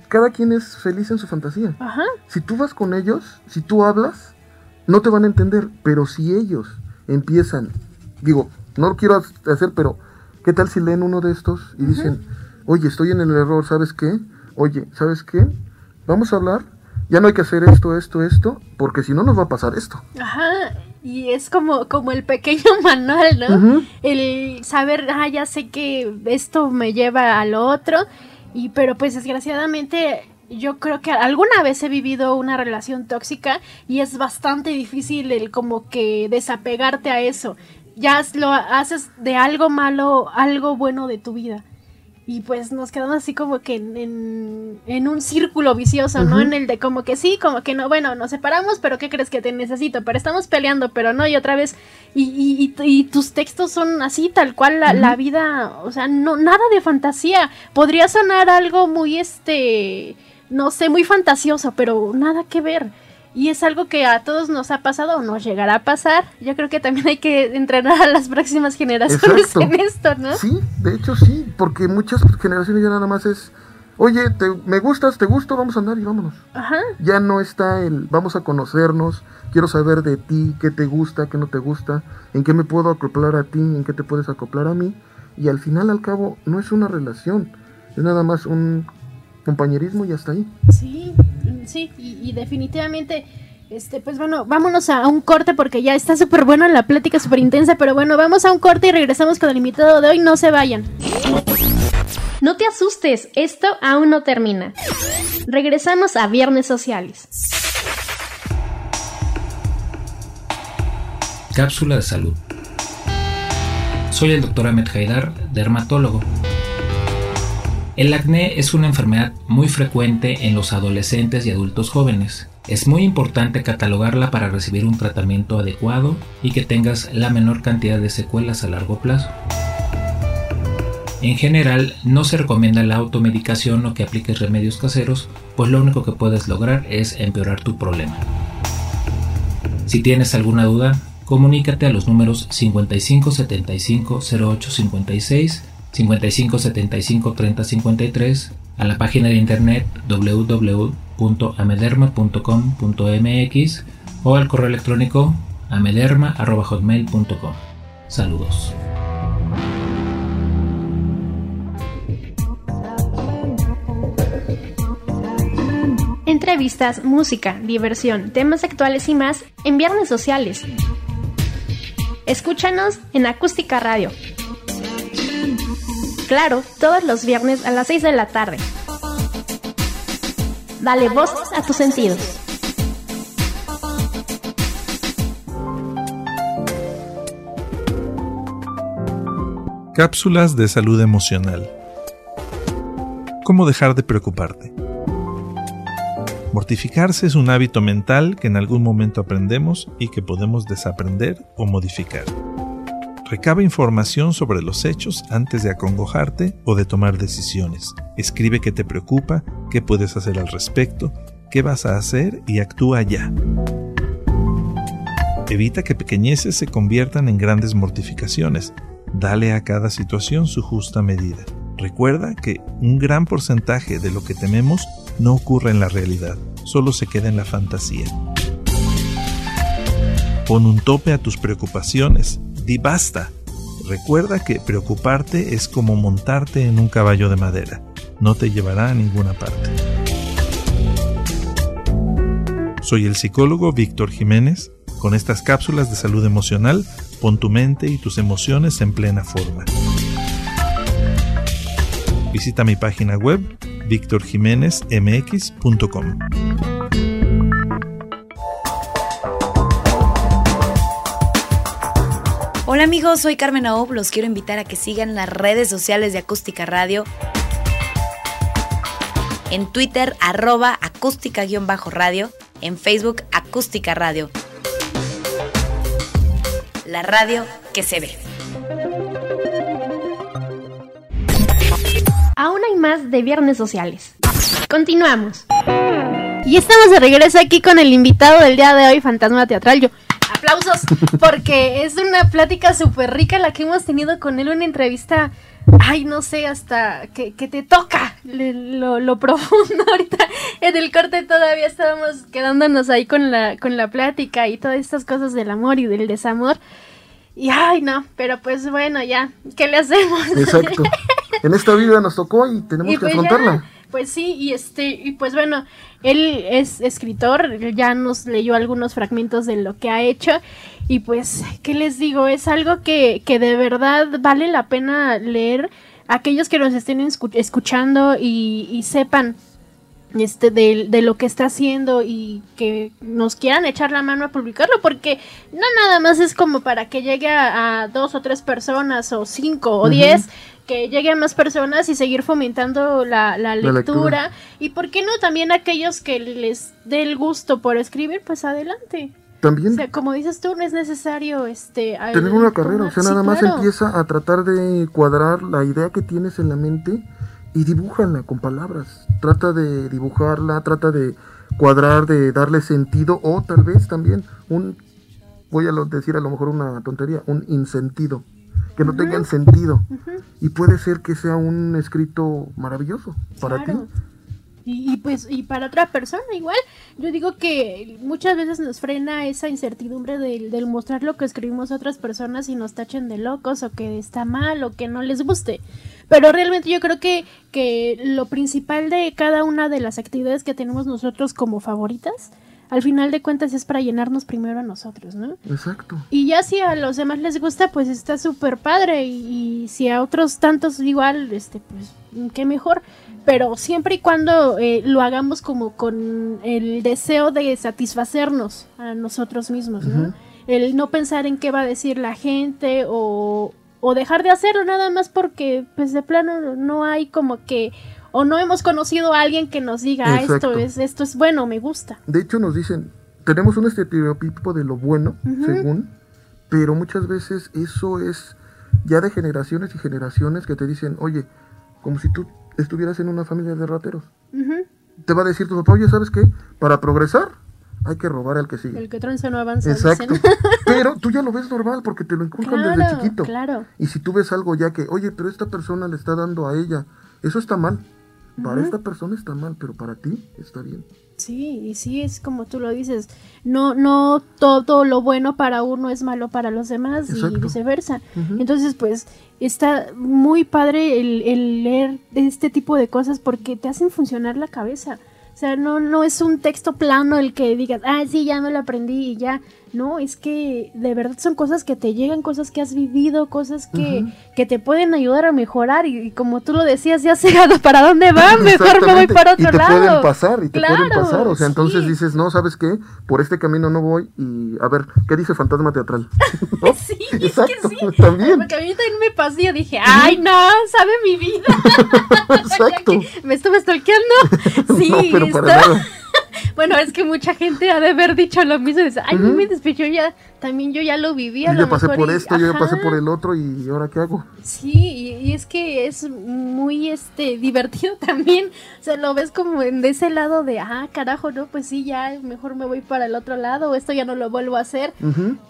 Cada quien es feliz en su fantasía. Ajá. Si tú vas con ellos, si tú hablas, no te van a entender. Pero si ellos empiezan, digo, no lo quiero hacer, pero ¿qué tal si leen uno de estos y dicen, oye, estoy en el error, ¿sabes qué? Oye, ¿sabes qué? Vamos a hablar ya no hay que hacer esto, esto, esto, porque si no nos va a pasar esto. Ajá, y es como, como el pequeño manual, ¿no? El saber, ah, ya sé que esto me lleva a lo otro, y pero pues desgraciadamente yo creo que alguna vez he vivido una relación tóxica y es bastante difícil el como que desapegarte a eso. Ya lo haces de algo malo, algo bueno de tu vida y pues nos quedamos así como que en, en, un círculo vicioso, ¿no? En el de como que sí, como que no, bueno, nos separamos, pero ¿qué crees que te necesito? Pero estamos peleando, pero no, y otra vez, y, y, y, tus textos son así, tal cual la, la, vida, o sea, no, nada de fantasía. Podría sonar algo muy, este, no sé, muy fantasioso, pero nada que ver. Y es algo que a todos nos ha pasado o nos llegará a pasar. Yo creo que también hay que entrenar a las próximas generaciones en esto, ¿no? Sí, de hecho sí, porque muchas generaciones ya nada más es, oye, te, me gustas, te gusto, vamos a andar y vámonos. Ajá. Ya no está el, vamos a conocernos, quiero saber de ti, qué te gusta, qué no te gusta, en qué me puedo acoplar a ti, en qué te puedes acoplar a mí. Y al final, al cabo, no es una relación, es nada más un compañerismo y hasta ahí. Sí, sí, y, definitivamente, este, pues bueno, vámonos a un corte porque ya está súper buena la plática, súper intensa, pero bueno, vamos a un corte y regresamos con el invitado de hoy, no se vayan. No te asustes, esto aún no termina. Regresamos a Viernes Sociales. Cápsula de salud. Soy el doctor Ahmed Haidar, dermatólogo el acné es una enfermedad muy frecuente en los adolescentes y adultos jóvenes. Es muy importante catalogarla para recibir un tratamiento adecuado y que tengas la menor cantidad de secuelas a largo plazo. En general, no se recomienda la automedicación o que apliques remedios caseros, pues lo único que puedes lograr es empeorar tu problema. Si tienes alguna duda, comunícate a los números 55 75 08 56 55 75 30 53, a la página de internet www.amederma.com.mx o al correo electrónico amederma.hotmail.com. Saludos. Entrevistas, música, diversión, temas actuales y más en Viernes Sociales. Escúchanos en Acústica Radio Claro, todos los viernes a las 6 de la tarde. Dale voz a tus sentidos. Cápsulas de salud emocional. ¿Cómo dejar de preocuparte? Mortificarse es un hábito mental que en algún momento aprendemos y que podemos desaprender o modificar. Recaba información sobre los hechos antes de acongojarte o de tomar decisiones. Escribe qué te preocupa, qué puedes hacer al respecto, qué vas a hacer y actúa ya. Evita que pequeñeces se conviertan en grandes mortificaciones. Dale a cada situación su justa medida. Recuerda que un gran porcentaje de lo que tememos no ocurre en la realidad, solo se queda en la fantasía. Pon un tope a tus preocupaciones, Di basta. Recuerda que preocuparte es como montarte en un caballo de madera. No te llevará a ninguna parte. Soy el psicólogo Víctor Jiménez. Con estas cápsulas de salud emocional, pon tu mente y tus emociones en plena forma. Visita mi página web victorjiménezmx.com. Hola amigos, soy Carmen Aob, los quiero invitar a que sigan las redes sociales de Acústica Radio. En Twitter, arroba acústica-radio. En Facebook, acústica radio. La radio que se ve. Aún hay más de Viernes Sociales. Continuamos. Y estamos de regreso aquí con el invitado del día de hoy, Fantasma Teatral. Yo, aplausos, porque es una plática súper rica la que hemos tenido con él, una entrevista, ay, no sé, hasta que, te toca lo, lo, profundo. Ahorita en el corte todavía estábamos quedándonos ahí con la, con la plática y todas estas cosas del amor y del desamor. Y ay, no, pero pues bueno, ya, ¿qué le hacemos? Exacto. En esta vida nos tocó y tenemos que pues afrontarla. Pues sí, y este, y pues bueno, él es escritor, ya nos leyó algunos fragmentos de lo que ha hecho. Y pues, ¿qué les digo? Es algo que, que de verdad vale la pena leer. Aquellos que nos estén escuchando y, y sepan este, de, de, lo que está haciendo y que nos quieran echar la mano a publicarlo, porque no nada más es como para que llegue a, dos o tres personas o cinco o diez, que llegue a más personas y seguir fomentando la, la, lectura. Y por qué no también aquellos que les dé el gusto por escribir, pues adelante. También. O sea, como dices tú, no es necesario este tener una carrera, o sea, nada más empieza a tratar de cuadrar la idea que tienes en la mente y dibújala con palabras. Trata de dibujarla, trata de cuadrar, de darle sentido o tal vez también un, voy a decir a lo mejor una tontería, un insentido, que no tengan sentido. Y puede ser que sea un escrito maravilloso para ti. Y, pues, y para otra persona igual, yo digo que muchas veces nos frena esa incertidumbre del, del mostrar lo que escribimos a otras personas y nos tachen de locos o que está mal o que no les guste. Pero realmente yo creo que, que lo principal de cada una de las actividades que tenemos nosotros como favoritas, al final de cuentas es para llenarnos primero a nosotros, ¿no? Exacto. Y ya si a los demás les gusta, pues está súper padre. Y, si a otros tantos igual, este, pues qué mejor. Pero siempre y cuando eh, lo hagamos como con el deseo de satisfacernos a nosotros mismos, ¿no? El no pensar en qué va a decir la gente o, o dejar de hacerlo nada más porque pues de plano no hay como que o no hemos conocido a alguien que nos diga ah, esto es esto es bueno me gusta de hecho nos dicen tenemos un estereotipo de lo bueno según pero muchas veces eso es ya de generaciones y generaciones que te dicen oye como si tú estuvieras en una familia de rateros te va a decir tu papá oye sabes qué para progresar hay que robar al que sigue. El que tranza no avanza. Exacto. pero tú ya lo ves normal porque te lo inculcan desde chiquito. Claro. Y si tú ves algo ya que, oye, pero esta persona le está dando a ella, eso está mal. Para esta persona está mal, pero para ti está bien. Sí, y sí es como tú lo dices, no, no todo lo bueno para uno es malo para los demás y viceversa. Entonces, pues, está muy padre el, el leer este tipo de cosas porque te hacen funcionar la cabeza. O sea, no, no es un texto plano el que digas, ah, sí, ya me lo aprendí y ya. No, es que de verdad son cosas que te llegan, cosas que has vivido, cosas que, que te pueden ayudar a mejorar. Y, como tú lo decías, ya sé para dónde va, mejor me voy para otro y te lado. pueden pasar, y te pueden pasar. O sea, entonces dices, no, ¿sabes qué? Por este camino no voy. Y a ver, ¿qué dice Fantasma Teatral? Sí, Exacto, es que sí. También. Porque a mí también me pasó y dije, ay, no, sabe mi vida. Exacto. me estuve stalkeando. Sí, no, pero para nada. Bueno, es que mucha gente ha de haber dicho lo mismo. Ay, me despechó ya. También yo ya lo vivía. Yo ya pasé por esto, yo ya pasé por el otro y ahora qué hago. Sí, y, es que es muy este divertido también. O sea, lo ves como en de ese lado de, ah, carajo, no, pues sí, ya mejor me voy para el otro lado, o esto ya no lo vuelvo a hacer.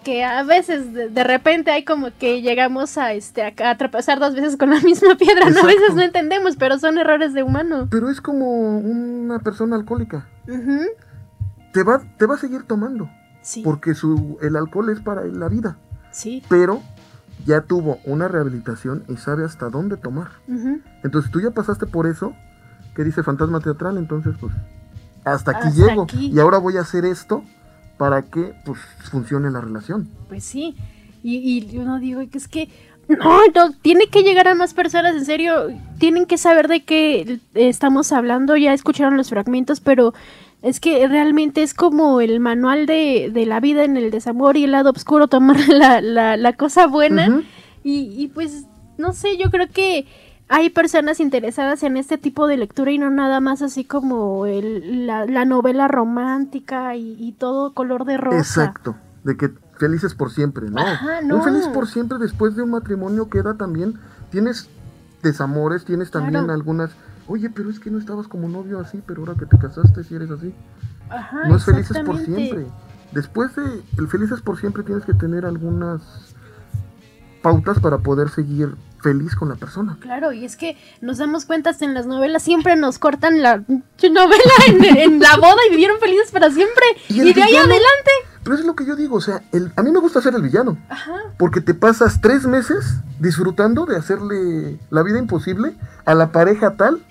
Que a veces de, repente hay como que llegamos a este a, a dos veces con la misma piedra, ¿no? A veces no entendemos, pero son errores de humano. Pero es como una persona alcohólica te, va, te va a seguir tomando. Porque su, el alcohol es para la vida. Sí. Pero ya tuvo una rehabilitación y sabe hasta dónde tomar. Entonces tú ya pasaste por eso, que dice fantasma teatral, entonces pues hasta aquí llego. Y ahora voy a hacer esto para que pues funcione la relación. Pues sí. Y, y yo no digo que es que no, no, tiene que llegar a más personas, en serio, tienen que saber de qué estamos hablando, ya escucharon los fragmentos, pero Es que realmente es como el manual de, de la vida en el desamor y el lado oscuro, tomar la, la, la cosa buena. y, y pues, no sé, yo creo que hay personas interesadas en este tipo de lectura y no nada más así como el, la, la novela romántica y, y todo color de rosa. Exacto, de que felices por siempre, ¿no? Ajá, no. Un feliz por siempre después de un matrimonio queda también, tienes desamores, tienes también Claro. algunas, oye, pero es que no estabas como novio así, pero ahora que te casaste si eres así. Ajá, no es felices por siempre. Después de el felices por siempre tienes que tener algunas pautas para poder seguir feliz con la persona. Claro, y es que nos damos cuenta en las novelas, siempre nos cortan la novela en, en la boda y vivieron felices para siempre. ¿Y de ahí adelante. Pero eso es lo que yo digo, o sea, el- a mí me gusta ser el villano. Ajá. Porque te pasas tres meses disfrutando de hacerle la vida imposible a la pareja tal.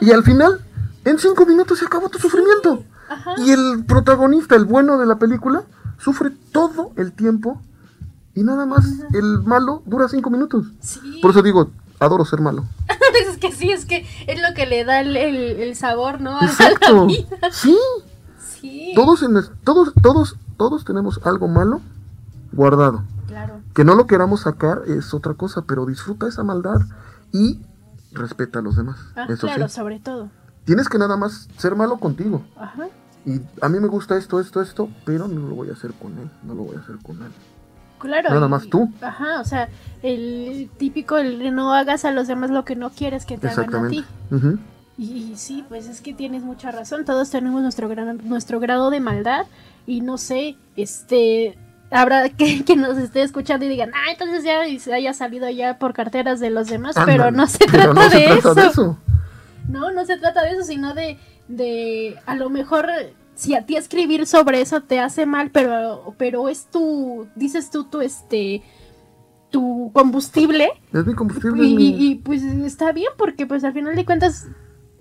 Y al final, en cinco minutos se acabó tu sufrimiento. Y el protagonista, el bueno de la película, sufre todo el tiempo. Y nada más el malo dura cinco minutos. Sí. Por eso digo, adoro ser malo. es que sí, es que es lo que le da el, el- el sabor, ¿no? A la Exacto. vida. Sí. Sí. Todos, en, todos, todos, todos tenemos algo malo guardado. Claro. Que no lo queramos sacar es otra cosa, pero disfruta esa maldad y respeta a los demás. Ah, Eso claro, sí. sobre todo. Tienes que nada más ser malo contigo. Ajá. Y a mí me gusta esto, esto, esto, pero no lo voy a hacer con él. No lo voy a hacer con él. Claro. Nada más tú. Ajá, o sea, el típico, el no hagas a los demás lo que no quieres que te hagan a ti. Ujú. Y, y sí, pues es que tienes mucha razón. Todos tenemos nuestro, gran, nuestro grado de maldad. Y no sé, este. Habrá que, que nos esté escuchando y digan, ah, entonces ya se haya salido ya por carteras de los demás. pero no se Pero trata, no se de, trata eso. de eso. No, no se trata de eso, sino de, de a lo mejor si a ti escribir sobre eso te hace mal, pero, pero es tu, dices tú, tu este, tu combustible. Es mi combustible. Y, y- y, pues está bien porque pues al final de cuentas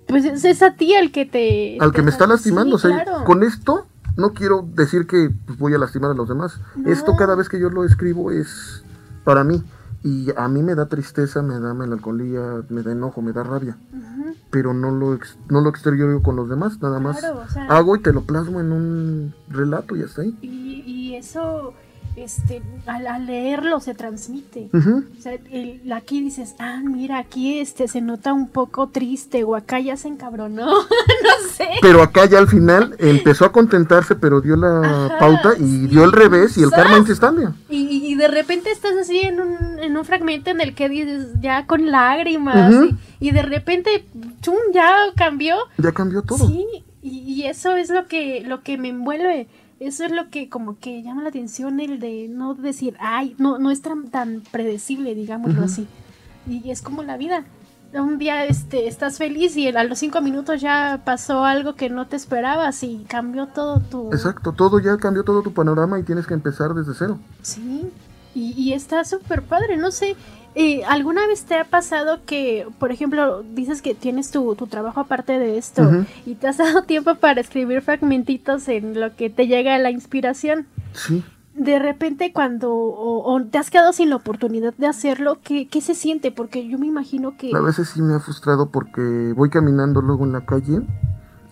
pues es, es a ti el que te al que me está lastimando. Sí, o sea, claro. con esto no quiero decir que voy a lastimar a los demás. No. Esto cada vez que yo lo escribo es para mí. Y a mí me da tristeza, me da melancolía, me da enojo, me da rabia. Pero no lo, ex- no lo con los demás, nada más Claro, o sea- hago y te lo plasmo en un relato y hasta ahí. y, y eso este al, al leerlo se transmite o sea, el- aquí dices ah mira aquí este se nota un poco triste o acá ya se encabronó no sé Pero acá ya al final empezó a contentarse, pero dio la Ajá, pauta y sí. dio el revés y el ¡Sas! karma instantáneo. Y, y- de repente estás así en un, en un fragmento en el que dices ya con lágrimas y de repente chum ya cambió Ya cambió todo. Sí, y, y eso es lo que, lo que me envuelve. Eso es lo que como que llama la atención el de no decir, ay, no, no es tan, tan predecible, digámoslo así. Y es como la vida. Un día este, estás feliz y a los cinco minutos ya pasó algo que no te esperabas y cambió todo tu... Exacto, todo ya cambió todo tu panorama y tienes que empezar desde cero. Sí, y, y está súper padre, no sé. Eh, ¿Alguna vez te ha pasado que, por ejemplo, dices que tienes tu, tu trabajo aparte de esto y te has dado tiempo para escribir fragmentitos en lo que te llega la inspiración? Sí. De repente cuando o, o te has quedado sin la oportunidad de hacerlo, ¿qué, ¿qué se siente? Porque yo me imagino que... A veces sí me ha frustrado porque voy caminando luego en la calle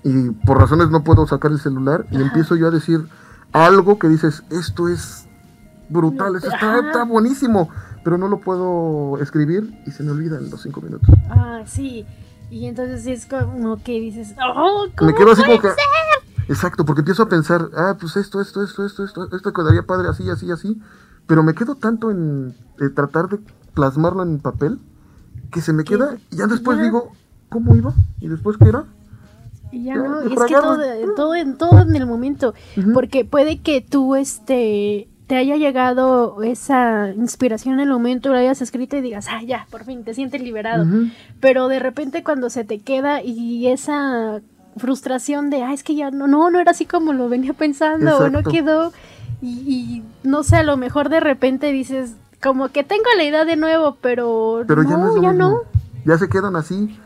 y por razones no puedo sacar el celular y Ajá. empiezo yo a decir algo que dices, esto es brutal, esto está, está buenísimo, pero no lo puedo escribir y se me olvida en los cinco minutos. Ah, sí. Y entonces es como que dices, oh, ¿cómo me quedo así como que... Exacto, porque empiezo a pensar, ah, pues esto, esto, esto, esto, esto, esto quedaría padre así, así, así, pero me quedo tanto en eh, tratar de plasmarlo en papel que se me Que queda y ya después ya. digo, ¿cómo iba? ¿Y después qué era? Y ya Ya, no, es que todo, todo, en, todo en el momento, porque puede que tú este te haya llegado esa inspiración en el momento, lo hayas escrito y digas, ah, ya, por fin, te sientes liberado. Pero de repente cuando se te queda y esa frustración de, ah, es que ya no, no, no era así como lo venía pensando, o no quedó, y, y no sé, a lo mejor de repente dices, como que tengo la idea de nuevo, pero, Pero no, ya no. Ya se quedan así.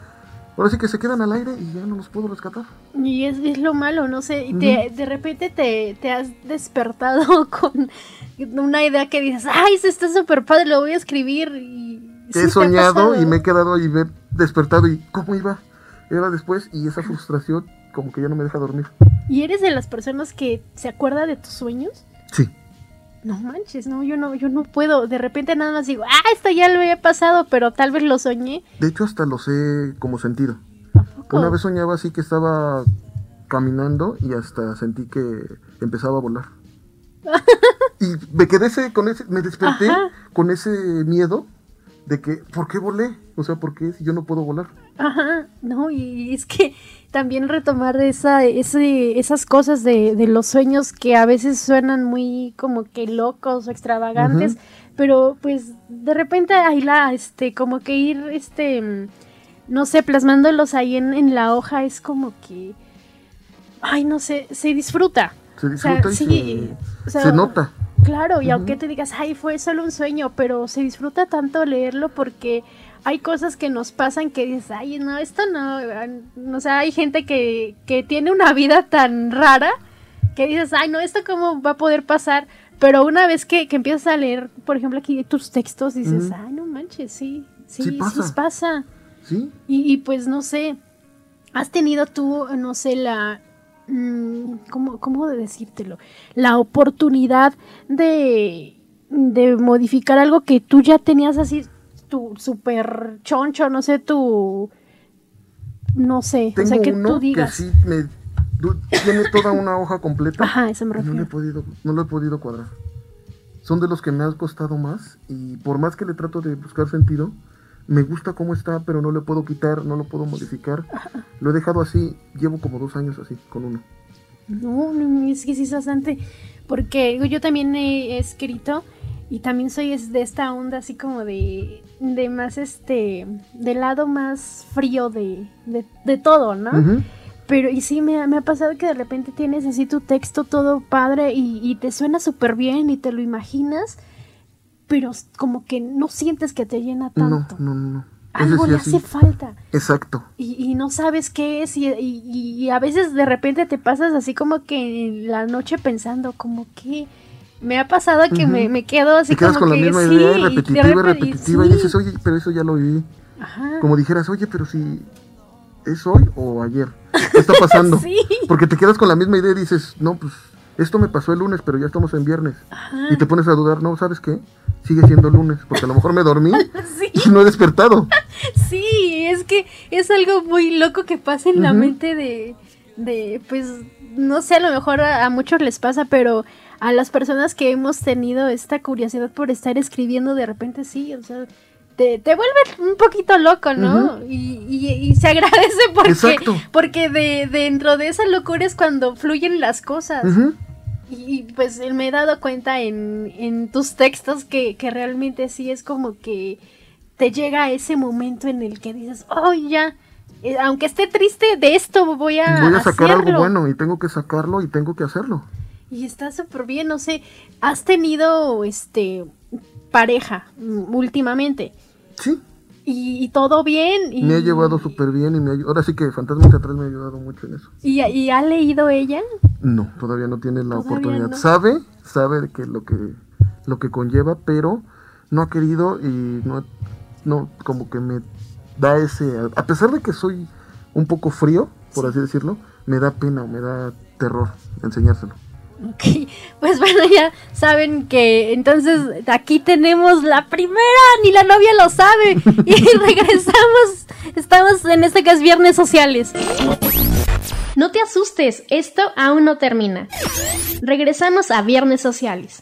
Ahora sí que se quedan al aire y ya no los puedo rescatar. Y es, es lo malo, no sé, y te, de repente te, te has despertado con una idea que dices, ay, esto está súper padre, lo voy a escribir. Y He soñado y me he quedado y me he despertado y ¿cómo iba? Era después y esa frustración como que ya no me deja dormir. ¿Y eres de las personas que se acuerda de tus sueños? Sí. No manches, no, yo no, yo no puedo. De repente nada más digo, ah, esto ya lo he pasado, pero tal vez lo soñé. De hecho, hasta lo sé como sentido. Una vez soñaba así que estaba caminando y hasta sentí que empezaba a volar. y me quedé ese, con ese, me desperté con ese miedo de que, ¿por qué volé? O sea, ¿por qué si yo no puedo volar? Ajá, no, y es que también retomar esa, ese, esas cosas de, de, los sueños que a veces suenan muy como que locos o extravagantes, pero pues de repente ahí la, este, como que ir, este, no sé, plasmándolos ahí en, en la hoja es como que, ay, no sé, se disfruta. Se disfruta y se, se, nota. Claro, y aunque te digas, ay, fue solo un sueño, pero se disfruta tanto leerlo porque hay cosas que nos pasan que dices, ay, no, esto no, o sea, hay gente que, que tiene una vida tan rara que dices, ay, no, esto cómo va a poder pasar, pero una vez que, que empiezas a leer, por ejemplo, aquí tus textos, dices, ay, no manches, sí, sí, sí pasa. pasa. ¿Sí? Y, y pues no sé, has tenido tú, no sé, la, mm, ¿cómo, ¿cómo de decírtelo? La oportunidad de, de modificar algo que tú ya tenías así tu super choncho, no sé, tu... No sé, Tengo o sea, que uno tú digas. Que sí me, tiene toda una hoja completa. Ajá, eso me y no, refiero. lo he podido, no lo he podido cuadrar. Son de los que me han costado más y por más que le trato de buscar sentido, me gusta cómo está, pero no le puedo quitar, no lo puedo modificar. Lo he dejado así, llevo como dos años así, con uno. No, no, es que sí es bastante. Porque digo, yo también he escrito y también soy es de esta onda así como de, de más este, del lado más frío de, de, de todo, ¿no? Pero y sí, me, ha- me ha pasado que de repente tienes así tu texto todo padre y, y te suena súper bien y te lo imaginas, pero como que no sientes que te llena tanto. no, no. no. Algo sí le hace falta. Exacto. Y, y no sabes qué es y, y- y a veces de repente te pasas así como que en la noche pensando como que me ha pasado que me, me quedo así Te como con la que misma sí, idea, y de repetitiva y repetitiva, y sí. dices, oye, pero eso ya lo viví. Ajá. Como dijeras, oye, pero si es hoy o ayer. ¿Qué está pasando? Sí. Porque te quedas con la misma idea y dices, no, pues esto me pasó el lunes, pero ya estamos en viernes. Y te pones a dudar, no, ¿sabes qué? Sigue siendo lunes, porque a lo mejor me dormí Sí. y no he despertado. Sí, es que es algo muy loco que pasa en la mente de, de, pues, no sé, a lo mejor a, a muchos les pasa, pero a las personas que hemos tenido esta curiosidad por estar escribiendo, de repente sí, o sea, te, te vuelve un poquito loco, ¿no? Y, y- y se agradece porque, Exacto. porque de, dentro de esa locura es cuando fluyen las cosas. Y y, pues me he dado cuenta en, en tus textos que, que realmente sí es como que te llega ese momento en el que dices, oh ya, eh, aunque esté triste de esto voy a, Voy a sacar algo hacerlo". bueno y tengo que sacarlo y tengo que hacerlo. Y está súper bien, no sé, has tenido este pareja últimamente Sí, y, y todo bien y, me ha llevado súper bien y me ha Ahora sí que Fantasmas atrás me ha ayudado mucho en eso. y, y ha leído ella. No, todavía no tiene la oportunidad. no. Sabe, sabe que lo que lo que conlleva, pero no ha querido y no, no como que me da ese, a pesar de que soy un poco frío, por así decirlo, me da pena, me da terror enseñárselo. Ok, pues bueno, ya saben que entonces aquí tenemos la primera, ni la novia lo sabe. Y regresamos, estamos en este que es Viernes Sociales. No te asustes, esto aún no termina. Regresamos a Viernes Sociales.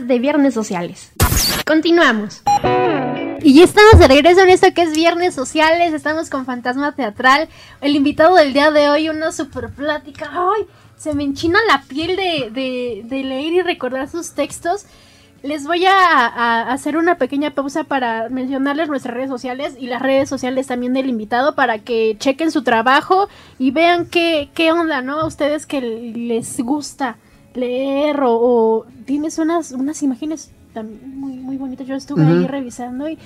De Viernes Sociales. Continuamos. Y ya estamos de regreso en esto que es Viernes Sociales. Estamos con Fantasma Teatral. El invitado del día de hoy, una super plática. ¡Ay! Se me enchina la piel de, de, leer y recordar sus textos. Les voy a, a, hacer una pequeña pausa para mencionarles nuestras redes sociales y las redes sociales también del invitado para que chequen su trabajo y vean qué, qué onda, ¿no? A ustedes que les gusta leer o, tienes unas, unas imágenes también muy, muy bonitas. Yo estuve ahí revisando y,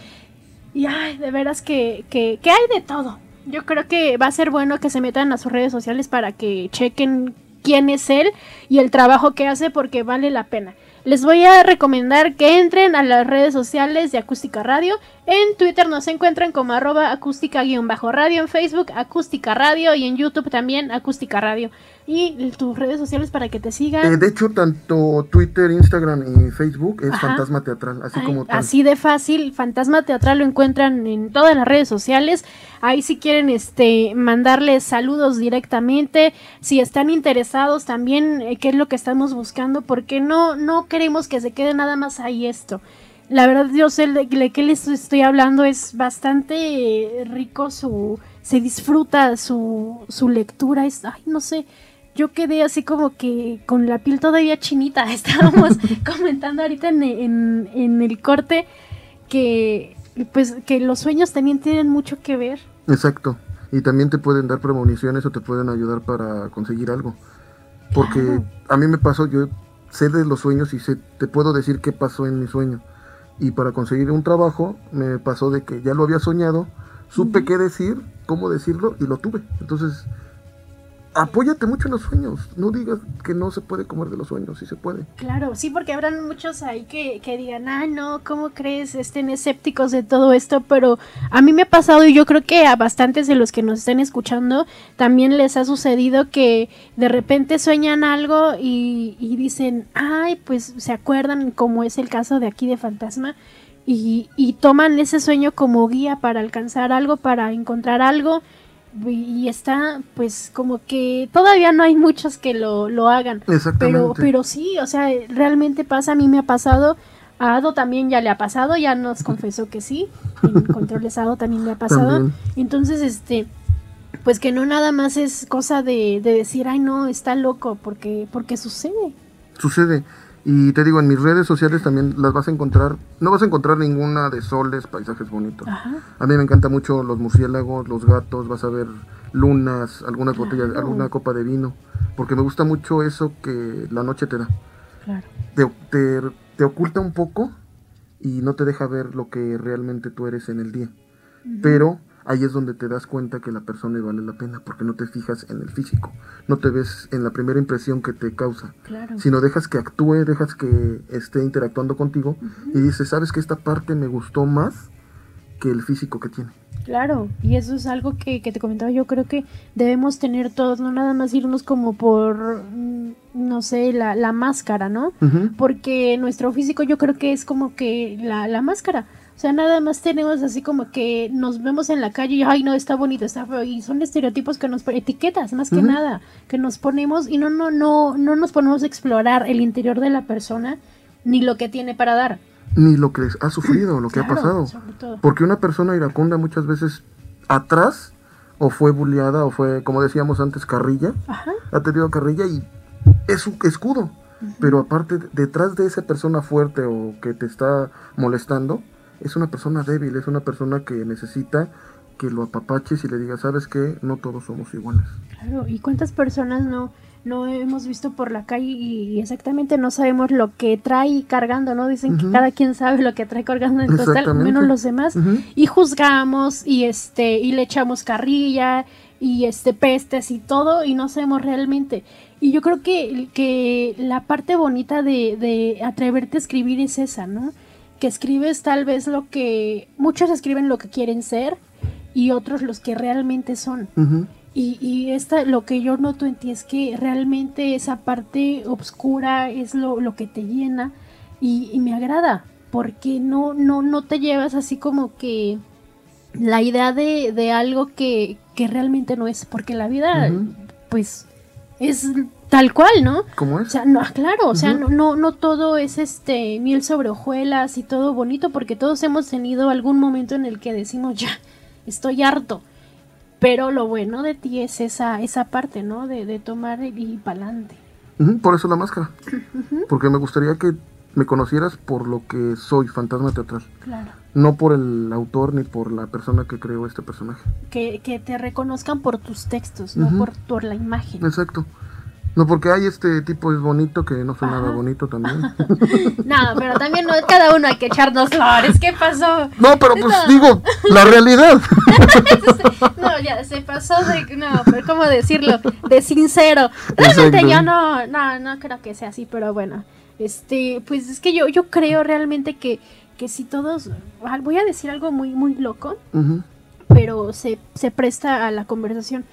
y ay, de veras que, que, que hay de todo. Yo creo que va a ser bueno que se metan a sus redes sociales para que chequen quién es él y el trabajo que hace porque vale la pena. Les voy a recomendar que entren a las redes sociales de Acústica Radio. En Twitter nos encuentran como arroba acústica-radio, en Facebook Acústica Radio y en YouTube también Acústica Radio y tus redes sociales para que te sigan. Eh, de hecho, tanto Twitter, Instagram y Facebook es Fantasma Teatral, así como tal. Así de fácil, Fantasma Teatral lo encuentran en todas las redes sociales. Ahí si quieren este mandarles saludos directamente, si están interesados también eh, qué es lo que estamos buscando, porque no no queremos que se quede nada más ahí esto. La verdad, yo sé de qué les estoy hablando, es bastante rico su se disfruta su, su lectura, es, ay, no sé, yo quedé así como que con la piel todavía chinita. Estábamos comentando ahorita en, en, el corte que pues que los sueños también tienen mucho que ver. Exacto. Y también te pueden dar premoniciones o te pueden ayudar para conseguir algo. Porque a mí me pasó, yo sé de los sueños y sé, te puedo decir qué pasó en mi sueño. Y para conseguir un trabajo me pasó de que ya lo había soñado, supe qué decir, cómo decirlo y lo tuve. Entonces apóyate mucho en los sueños. No digas que no se puede comer de los sueños, sí se puede. Claro, sí, porque habrán muchos ahí que, que digan, ah, no, ¿cómo crees? Estén escépticos de todo esto, pero a mí me ha pasado y yo creo que a bastantes de los que nos estén escuchando también les ha sucedido que de repente sueñan algo y, y dicen, ay, pues se acuerdan, como es el caso de aquí de Fantasma. Y, y toman ese sueño como guía para alcanzar algo, para encontrar algo y está pues como que todavía no hay muchos que lo, lo hagan. Pero, pero sí, o sea, realmente pasa, a mí me ha pasado, a Ado también ya le ha pasado, ya nos confesó que sí, en controles Ado también le ha pasado. Entonces, este, pues que no nada más es cosa de, de decir, ay no, está loco, porque, porque sucede. Sucede. Y te digo, en mis redes sociales también las vas a encontrar. No vas a encontrar ninguna de soles, paisajes bonitos. A mí me encanta mucho los murciélagos, los gatos, vas a ver lunas, algunas botellas, alguna copa de vino. Porque me gusta mucho eso que la noche te da. Claro. Te, te, oculta un poco y no te deja ver lo que realmente tú eres en el día. Pero ahí es donde te das cuenta que la persona vale la pena, porque no te fijas en el físico, no te ves en la primera impresión que te causa, sino dejas que actúe, dejas que esté interactuando contigo y dices, sabes que esta parte me gustó más que el físico que tiene. Claro, y eso es algo que, que te comentaba, yo creo que debemos tener todos, no nada más irnos como por, mm, no sé, la, la máscara, ¿no? Porque nuestro físico yo creo que es como que la, la máscara. O sea, nada más tenemos así como que nos vemos en la calle y, ay, no, está bonito, está feo. Y son estereotipos que nos etiquetas, más que nada, que nos ponemos y no, no, no, no nos ponemos a explorar el interior de la persona ni lo que tiene para dar. Ni lo que ha sufrido, lo que ha pasado. sobre todo. Porque una persona iracunda muchas veces atrás o fue bulleada o fue, como decíamos antes, carrilla. Ajá. Ha tenido carrilla y es su escudo. Pero aparte, detrás de esa persona fuerte o que te está molestando, es una persona débil, es una persona que necesita que lo apapaches y le digas, ¿sabes qué? No todos somos iguales. Claro, ¿y cuántas personas no, no hemos visto por la calle y exactamente no sabemos lo que trae cargando, ¿no? Dicen que cada quien sabe lo que trae cargando en total, Exactamente. menos los demás. Y juzgamos y este y le echamos carrilla y este pestes y todo y no sabemos realmente. Y yo creo que, que la parte bonita de, de atreverte a escribir es esa, ¿no? Que escribes tal vez lo que muchos escriben lo que quieren ser y otros los que realmente son. Y, y esta, lo que yo noto en ti es que realmente esa parte oscura es lo, lo que te llena y, y me agrada, porque no, no, no te llevas así como que la idea de, de algo que, que realmente no es, porque la vida, pues, es tal cual, ¿no? ¿Cómo O es? sea, no, claro, o sea, no, no, no todo es este miel sobre hojuelas y todo bonito, porque todos hemos tenido algún momento en el que decimos ya, estoy harto. Pero lo bueno de ti es esa, esa parte, ¿no? De, de tomar y pa'lante. Ujú, Por eso la máscara. Porque me gustaría que me conocieras por lo que soy, fantasma teatral. Claro. No por el autor ni por la persona que creó este personaje. Que, que te reconozcan por tus textos, no por, por la imagen. Exacto. No porque hay este tipo es bonito que no soy nada bonito también. No, pero también no, cada uno hay que echarnos flores. ¿Qué pasó? no, pero pues No. digo, la realidad. No, ya se pasó de. No, pero ¿cómo decirlo? De sincero. Realmente Exacto. yo no, no, no creo que sea así, pero bueno. Este, pues es que yo, yo creo realmente que, que si todos. ah, Voy a decir algo muy, muy loco, pero se, se presta a la conversación.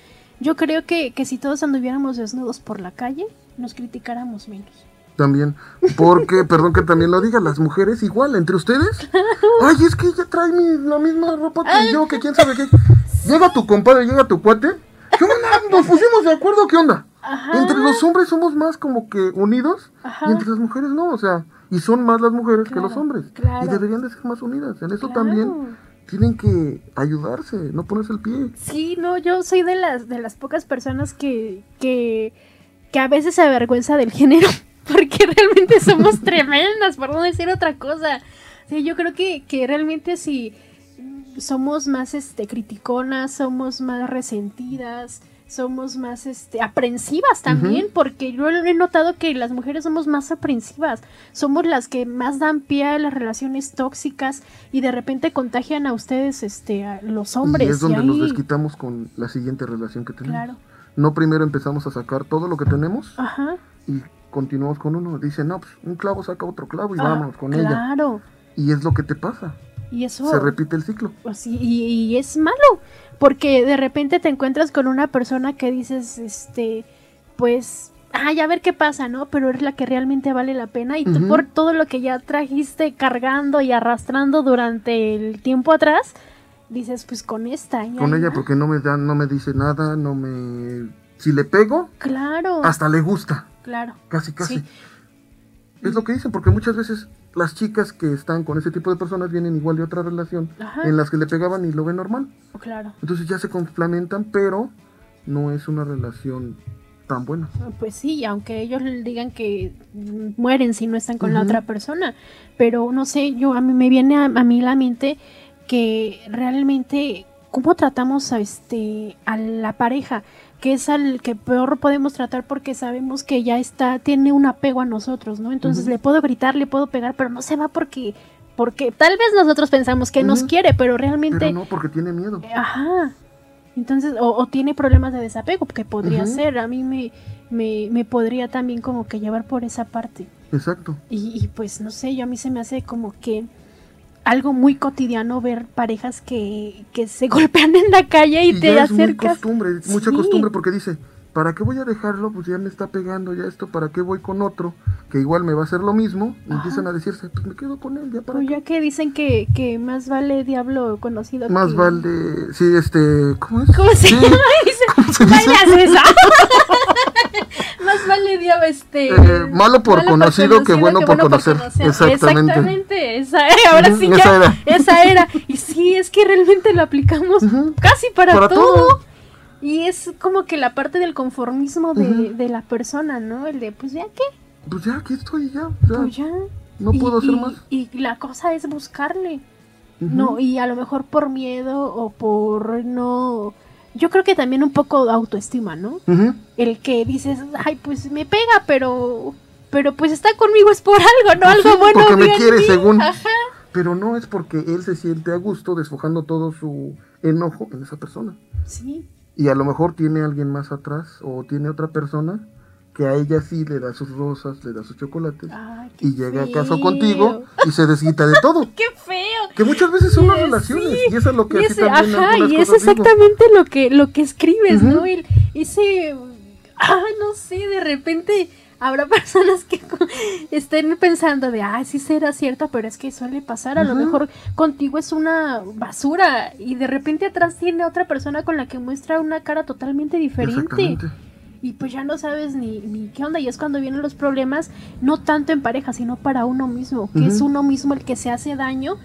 Yo creo que, que si todos anduviéramos desnudos por la calle, nos criticáramos menos. También, porque, perdón que también lo diga, las mujeres igual, entre ustedes. Ay, es que ella trae mi- la misma ropa que yo, que quién sabe qué. Llega tu compadre, llega tu cuate. ¿Qué onda? Nos pusimos de acuerdo, ¿qué onda? Ajá. Entre los hombres somos más como que unidos Ajá. y entre las mujeres no, o sea, y son más las mujeres que los hombres. claro. Y deberían de ser más unidas. En eso Claro. también tienen que ayudarse, no ponerse el pie. Sí, no, yo soy de las de las pocas personas que que que a veces se avergüenza del género porque realmente somos tremendas, por no decir otra cosa. Sí, yo creo que que realmente si somos más este criticonas, somos más resentidas, somos más este aprensivas también, porque yo he notado que las mujeres somos más aprensivas, somos las que más dan pie a las relaciones tóxicas y de repente contagian a ustedes este a los hombres y es donde nos ahí- desquitamos con la siguiente relación que tenemos. Claro. No primero empezamos a sacar todo lo que tenemos Ajá. y continuamos con uno. Dice, no, pues un clavo saca otro clavo y Ah, vámonos con ella. Claro. Y es lo que te pasa. Y eso Se repite el ciclo. pues, y, y es malo, porque de repente te encuentras con una persona que dices, este, pues, ay, a ver qué pasa, ¿no? Pero es la que realmente vale la pena y tú por todo lo que ya trajiste cargando y arrastrando durante el tiempo atrás, dices, pues con esta. ya, Con ella porque no me da, no me dice nada, no me... Si le pego, Claro. hasta le gusta. Claro. Casi, casi. Sí. Es lo que dicen, porque muchas veces las chicas que están con ese tipo de personas vienen igual de otra relación Ajá. en las que le pegaban y lo ven normal. Claro. Entonces ya se complementan, pero no es una relación tan buena. Pues sí, aunque ellos digan que mueren si no están con la otra persona, pero no sé, yo a mí me viene a, a mí la mente que realmente cómo tratamos a este a la pareja, que es al que peor podemos tratar porque sabemos que ya está tiene un apego a nosotros, ¿no? Entonces le puedo gritar, le puedo pegar, pero no se va porque porque tal vez nosotros pensamos que nos quiere, pero realmente Pero no, porque tiene miedo. Ajá. Entonces, o, o tiene problemas de desapego, que podría ser. A mí me, me, me podría también como que llevar por esa parte. Exacto. Y, y, pues no sé, yo a mí se me hace como que algo muy cotidiano ver parejas que, que se golpean en la calle y, Y te ya es acercas. costumbre, es mucha Sí. costumbre porque dice, ¿para qué voy a dejarlo? Pues ya me está pegando ya esto, ¿para qué voy con otro? Que igual me va a hacer lo mismo. Y empiezan a decirse, pues me quedo con él, ya para Pues ya que dicen que, que más vale diablo conocido Más que... vale, sí, este, ¿cómo es? ¿Cómo se Sí, llama? Dice, ¿cómo se dice? Más vale diablo este... Eh, malo por conocido que bueno por conocer. Exactamente. Exactamente. Esa, ahora sí esa ya, era. esa era. Y sí, es que realmente lo aplicamos casi para, Para todo. todo. Y es como que la parte del conformismo de, de la persona, ¿no? El de, pues ya qué, Pues ya, aquí estoy, ya. ya. pues ya. No Y- puedo hacer y- más. Y la cosa es buscarle. No, y a lo mejor por miedo o por no. Yo creo que también un poco de autoestima, ¿no? El que dices, ay, pues me pega, pero. Pero pues está conmigo es por algo, ¿no? Algo Sí, bueno. porque me quiere, mí. según. Ajá. Pero no es porque él se siente a gusto desfojando todo su enojo en esa persona. Sí. Y a lo mejor tiene alguien más atrás o tiene otra persona que a ella sí le da sus rosas, le da sus chocolates Ay, y llega a casa feo. contigo y se desquita de todo. ¡Qué feo! Que muchas veces son las Sí, relaciones y eso es lo que Y ese- ajá, y es exactamente lo que, lo que escribes, Ujú. ¿no? El- ese, ay, no sé, de repente habrá personas que estén pensando de, ay, sí será cierto, pero es que suele pasar, a lo Ujú. mejor contigo es una basura y de repente atrás tiene otra persona con la que muestra una cara totalmente diferente. Y pues ya no sabes ni, ni qué onda. Y es cuando vienen los problemas, no tanto en pareja, sino para uno mismo, que Ujú. es uno mismo el que se hace daño.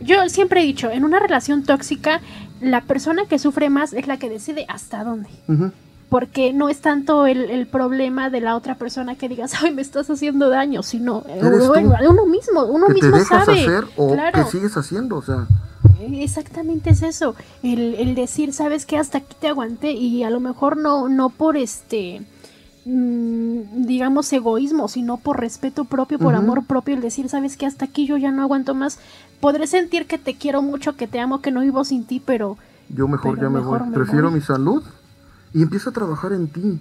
Yo siempre he dicho, en una relación tóxica, la persona que sufre más es la que decide hasta dónde. Porque no es tanto el, el problema de la otra persona que digas, ay, me estás haciendo daño, sino eh, uno mismo, uno que te mismo dejas sabe. hacer o claro. que sigues haciendo, o sea, Exactamente es eso, el, el decir, sabes que hasta aquí te aguanté y a lo mejor no, no por este, digamos, egoísmo, sino por respeto propio, por amor propio, el decir, sabes que hasta aquí yo ya no aguanto más, podré sentir que te quiero mucho, que te amo, que no vivo sin ti, pero yo mejor Pero ya me mejor voy. me Prefiero voy. mi salud y empieza a trabajar en ti.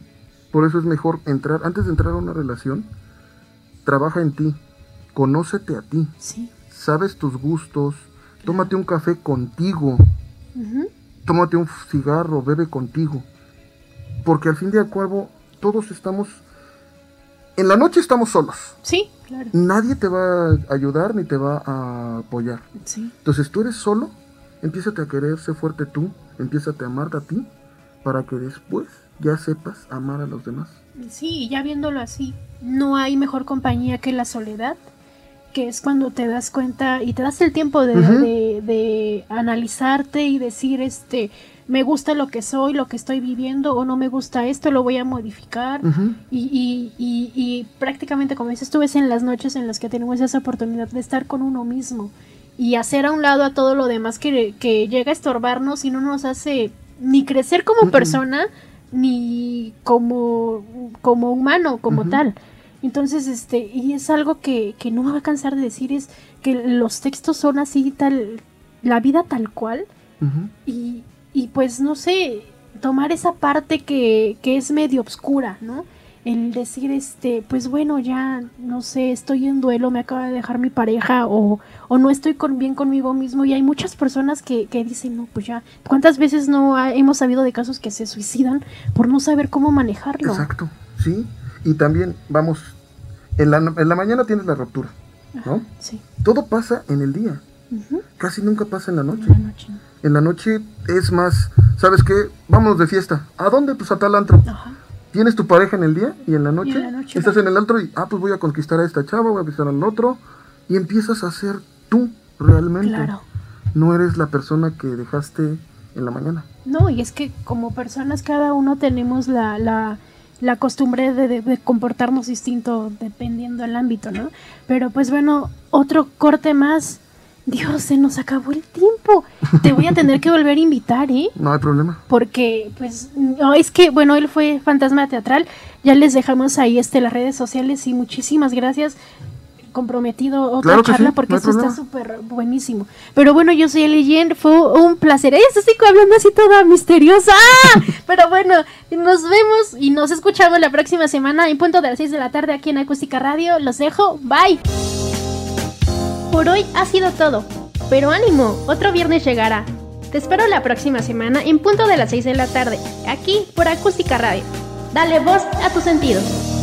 Por eso es mejor entrar, antes de entrar a una relación, trabaja en ti, conócete a ti, sí. sabes tus gustos, tómate un café contigo, tómate un cigarro, bebe contigo. Porque al fin y al cabo, todos estamos... En la noche estamos solos. Sí, claro. Nadie te va a ayudar ni te va a apoyar. Sí. Entonces tú eres solo, empiézate a querer, sé fuerte tú, empiézate a amarte a ti, para que después ya sepas amar a los demás. Sí, ya viéndolo así, no hay mejor compañía que la soledad, que es cuando te das cuenta y te das el tiempo de, de- de analizarte y decir, este, me gusta lo que soy, lo que estoy viviendo, o no me gusta esto, lo voy a modificar. Y, y, y, y prácticamente, como dices tú, es en las noches en las que tenemos esa oportunidad de estar con uno mismo y hacer a un lado a todo lo demás que, que llega a estorbarnos y no nos hace ni crecer como persona ni como, como humano, como tal. Entonces, este, y es algo que, que no me va a cansar de decir, es que los textos son así, tal, la vida tal cual, y, y pues no sé, tomar esa parte que, que es medio obscura, ¿no? El decir, este, pues bueno, ya, no sé, estoy en duelo, me acaba de dejar mi pareja o, o no estoy con, bien conmigo mismo y hay muchas personas que, que dicen, no, pues ya, ¿cuántas veces no ha- hemos sabido de casos que se suicidan por no saber cómo manejarlo? Exacto, sí. Y también, vamos, en la, en la mañana tienes la ruptura, ¿no? Sí, Todo pasa en el día, casi nunca pasa en la noche. en la noche. En la noche es más, ¿sabes qué? Vámonos de fiesta. ¿A dónde? Pues a tal antro. Ajá. ¿Tienes tu pareja en el día y en la noche? Y en la noche Estás va. en el antro y, ah, pues voy a conquistar a esta chava, voy a visitar al otro. Y empiezas a ser tú realmente. Claro. No eres la persona que dejaste en la mañana. No, y es que como personas cada uno tenemos la, la, la costumbre de, de- de comportarnos distinto dependiendo del ámbito, ¿no? Pero pues bueno, otro corte más. Dios, se nos acabó el tiempo. Te voy a tener que volver a invitar, ¿eh? No hay problema. Porque, pues, no, es que, bueno, él fue fantasma teatral. Ya les dejamos ahí este las redes sociales y muchísimas gracias. Comprometido otra Claro charla sí, porque no eso está súper buenísimo. Pero bueno, yo soy Eli Jen, fue un placer. ¡Ay, estoy hablando así toda misteriosa! Pero bueno, nos vemos y nos escuchamos la próxima semana en punto de las 6 de la tarde aquí en Acústica Radio. Los dejo, bye. Por hoy ha sido todo. Pero ánimo, otro viernes llegará. Te espero la próxima semana en punto de las 6 de la tarde, aquí por Acústica Radio. Dale voz a tus sentidos.